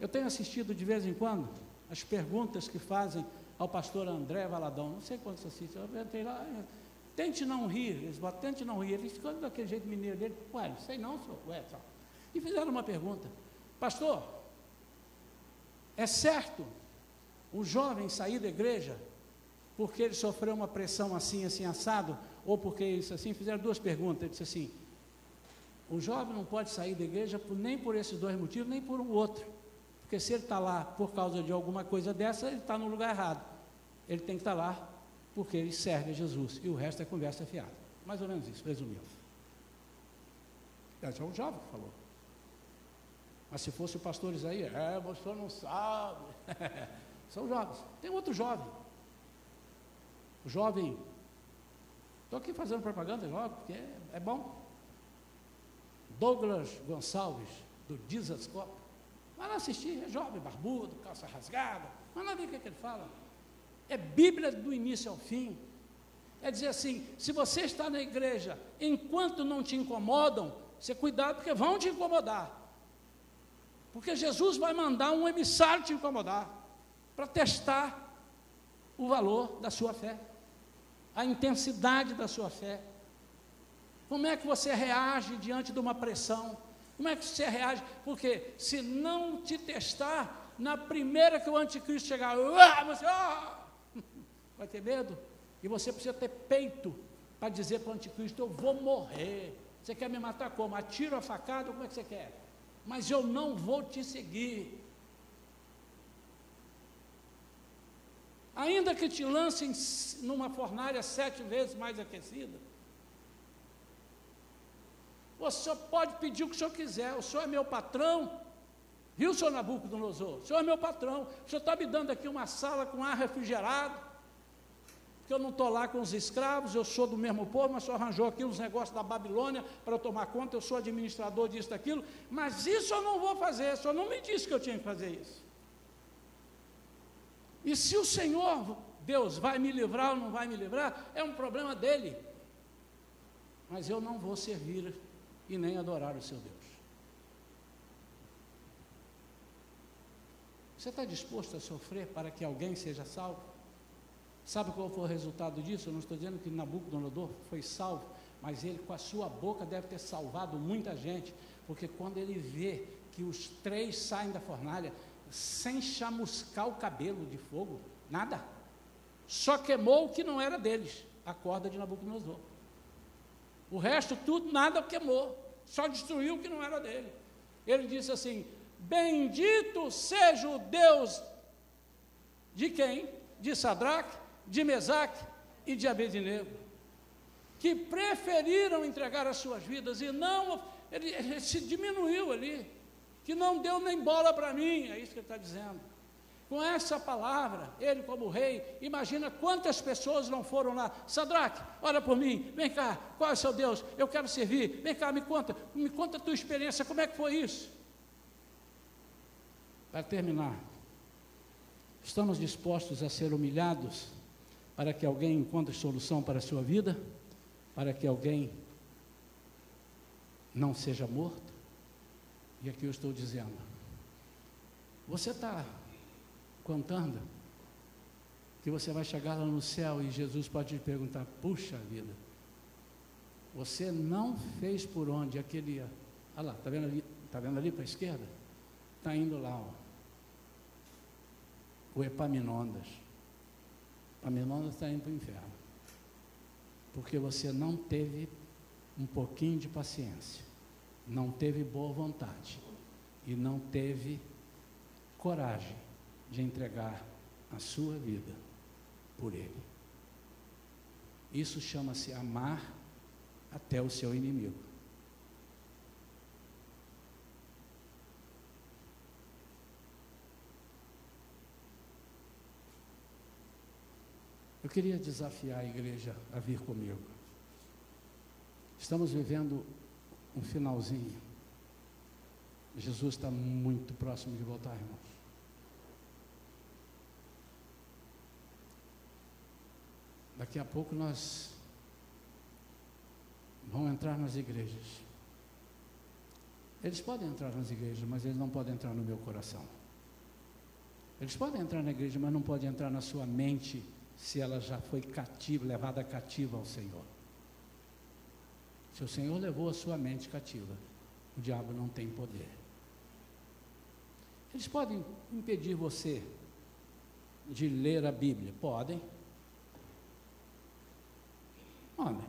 Eu tenho assistido de vez em quando as perguntas que fazem ao pastor André Valadão. Não sei quantos assistem. Eu entrei lá. Tente não rir, eles botam, tente não rir. Ele ficou daquele jeito mineiro dele, ué, não sei não, senhor. Ué, só. E fizeram uma pergunta, pastor, é certo o jovem sair da igreja porque ele sofreu uma pressão assim, assim, assado, ou porque isso assim? Fizeram duas perguntas. Ele disse assim: o jovem não pode sair da igreja por, nem por esses dois motivos, nem por um outro. Porque se ele está lá por causa de alguma coisa dessa, ele está no lugar errado. Ele tem que estar tá lá porque ele serve a Jesus, e o resto é conversa fiada. Mais ou menos isso, resumindo. É um jovem que falou. Mas se fosse o pastor é, pastor não sabe. São jovens. Tem outro jovem. O jovem, estou aqui fazendo propaganda logo, porque é, é bom. Douglas Gonçalves, do Dizascope. Vai lá assistir, é jovem, barbudo, calça rasgada. Vai lá ver o que, é que ele fala. É Bíblia do início ao fim. É dizer assim: se você está na igreja, enquanto não te incomodam, você cuidado, porque vão te incomodar. Porque Jesus vai mandar um emissário te incomodar, para testar o valor da sua fé, a intensidade da sua fé. Como é que você reage diante de uma pressão? Como é que você reage? Porque se não te testar, na primeira que o anticristo chegar, ah, você, ah, Vai ter medo? E você precisa ter peito para dizer para o anticristo: Eu vou morrer. Você quer me matar como? Atiro a facada? Como é que você quer? Mas eu não vou te seguir. Ainda que te lancem numa fornalha sete vezes mais aquecida, senhor pode pedir o que o senhor quiser, o senhor é meu patrão, viu, senhor Nabucodonosor? O senhor é meu patrão, o senhor está me dando aqui uma sala com ar refrigerado, porque eu não estou lá com os escravos, eu sou do mesmo povo, mas só arranjou aqui uns negócios da Babilônia para eu tomar conta, eu sou administrador disso, daquilo, mas isso eu não vou fazer, o senhor não me disse que eu tinha que fazer isso. E se o Senhor, Deus, vai me livrar ou não vai me livrar, é um problema dele. Mas eu não vou servir e nem adorar o seu Deus. Você está disposto a sofrer para que alguém seja salvo? Sabe qual foi o resultado disso? Eu não estou dizendo que Nabucodonosor foi salvo, mas ele com a sua boca deve ter salvado muita gente, porque quando ele vê que os três saem da fornalha, sem chamuscar o cabelo de fogo, nada. Só queimou o que não era deles, a corda de Nabucodonosor. O resto tudo, nada queimou, só destruiu o que não era dele. Ele disse assim: Bendito seja o Deus de quem? De Sadraque, de Mesaque e de Abednego, que preferiram entregar as suas vidas e não, ele, ele se diminuiu ali, que não deu nem bola para mim, é isso que ele está dizendo. Com essa palavra, ele como rei, imagina quantas pessoas não foram lá. Sadraque, olha por mim, vem cá, qual é o seu Deus? Eu quero servir, vem cá, me conta, me conta a tua experiência, como é que foi isso? Para terminar, estamos dispostos a ser humilhados para que alguém encontre solução para a sua vida? Para que alguém não seja morto? E aqui eu estou dizendo, você está contando que você vai chegar lá no céu e Jesus pode te perguntar: puxa vida, você não fez por onde aquele. Olha lá, está vendo ali, tá vendo ali para a esquerda? Está indo lá, ó, o Epaminondas. Epaminondas está indo para o inferno. Porque você não teve um pouquinho de paciência, não teve boa vontade e não teve coragem de entregar a sua vida por Ele. Isso chama-se amar até o seu inimigo. Eu queria desafiar a igreja a vir comigo. Estamos vivendo um finalzinho. Jesus está muito próximo de voltar, irmãos. Daqui a pouco nós vamos entrar nas igrejas. Eles podem entrar nas igrejas, mas eles não podem entrar no meu coração. Eles podem entrar na igreja, mas não podem entrar na sua mente se ela já foi cativa, levada cativa ao Senhor. Se o Senhor levou a sua mente cativa, o diabo não tem poder. Eles podem impedir você de ler a Bíblia? Podem. Homem.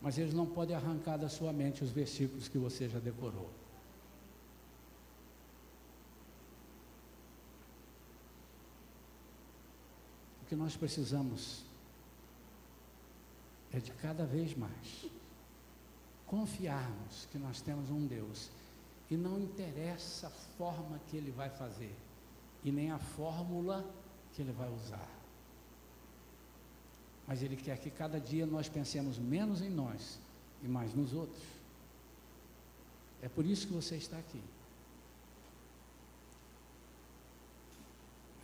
Mas eles não podem arrancar da sua mente os versículos que você já decorou. Que nós precisamos é de cada vez mais confiarmos que nós temos um Deus e não interessa a forma que ele vai fazer e nem a fórmula que ele vai usar mas Ele quer que cada dia nós pensemos menos em nós e mais nos outros. É por isso que você está aqui.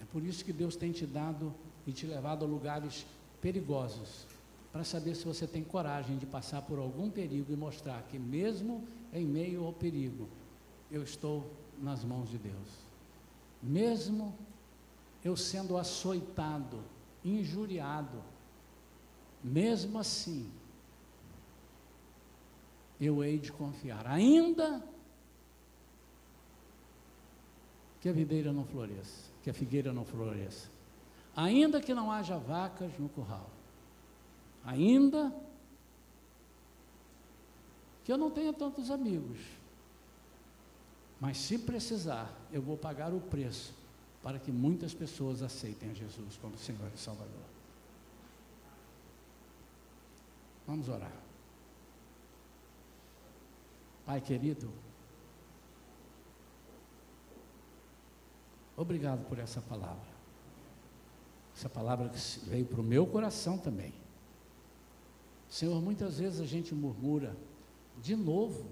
É por isso que Deus tem te dado e te levado a lugares perigosos, para saber se você tem coragem de passar por algum perigo e mostrar que, mesmo em meio ao perigo, eu estou nas mãos de Deus. Mesmo eu sendo açoitado, injuriado, mesmo assim, eu hei de confiar, ainda que a videira não floresça, que a figueira não floresça, ainda que não haja vacas no curral, ainda que eu não tenha tantos amigos, mas se precisar, eu vou pagar o preço para que muitas pessoas aceitem a Jesus como Senhor e Salvador. Vamos orar. Pai querido, obrigado por essa palavra. Essa palavra que veio para o meu coração também. Senhor, muitas vezes a gente murmura, de novo,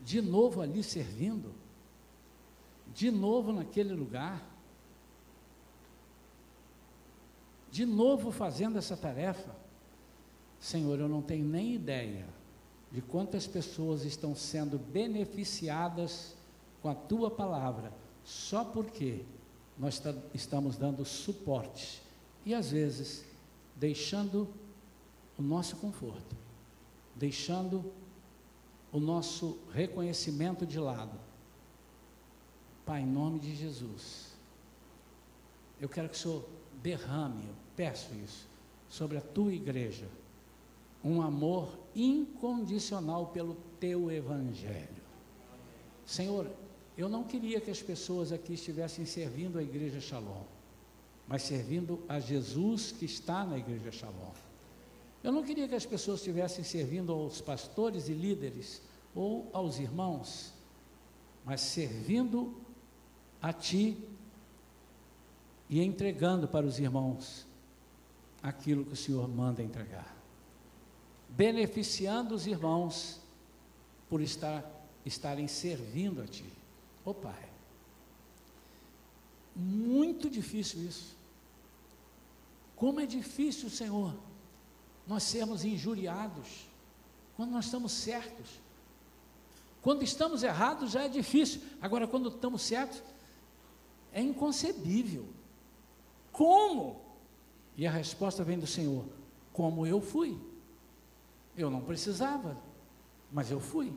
de novo ali servindo, de novo naquele lugar, de novo fazendo essa tarefa. Senhor, eu não tenho nem ideia de quantas pessoas estão sendo beneficiadas com a tua palavra, só porque nós estamos dando suporte e às vezes deixando o nosso conforto, deixando o nosso reconhecimento de lado Pai, em nome de Jesus, eu quero que o Senhor derrame, eu peço isso, sobre a tua igreja, um amor incondicional pelo teu evangelho. Senhor, eu não queria que as pessoas aqui estivessem servindo a igreja Shalom, mas servindo a Jesus que está na igreja Shalom. Eu não queria que as pessoas estivessem servindo aos pastores e líderes ou aos irmãos, mas servindo a Ti e entregando para os irmãos aquilo que o Senhor manda entregar, beneficiando os irmãos por estar, estarem servindo a Ti. Ô Pai, muito difícil isso. Como é difícil, Senhor, nós sermos injuriados quando nós estamos certos. Quando estamos errados já é difícil. Agora, quando estamos certos, é inconcebível. Como? E a resposta vem do Senhor: Como eu fui. Eu não precisava, mas eu fui.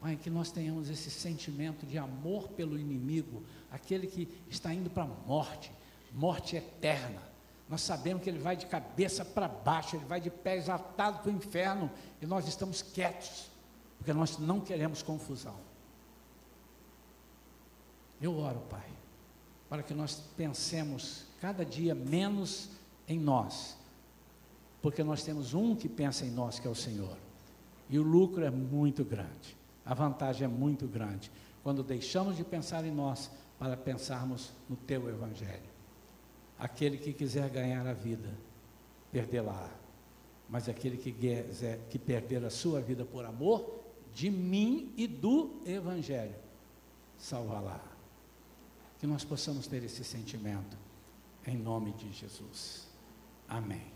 Pai, que nós tenhamos esse sentimento de amor pelo inimigo, aquele que está indo para a morte, morte eterna. Nós sabemos que ele vai de cabeça para baixo, ele vai de pés atados para o inferno, e nós estamos quietos, porque nós não queremos confusão. Eu oro, Pai, para que nós pensemos cada dia menos em nós, porque nós temos um que pensa em nós, que é o Senhor, e o lucro é muito grande, a vantagem é muito grande, quando deixamos de pensar em nós para pensarmos no Teu Evangelho. Aquele que quiser ganhar a vida, perdê-la. Mas aquele que quiser que perder a sua vida por amor de mim e do Evangelho, salva-la. Que nós possamos ter esse sentimento, em nome de Jesus. Amém.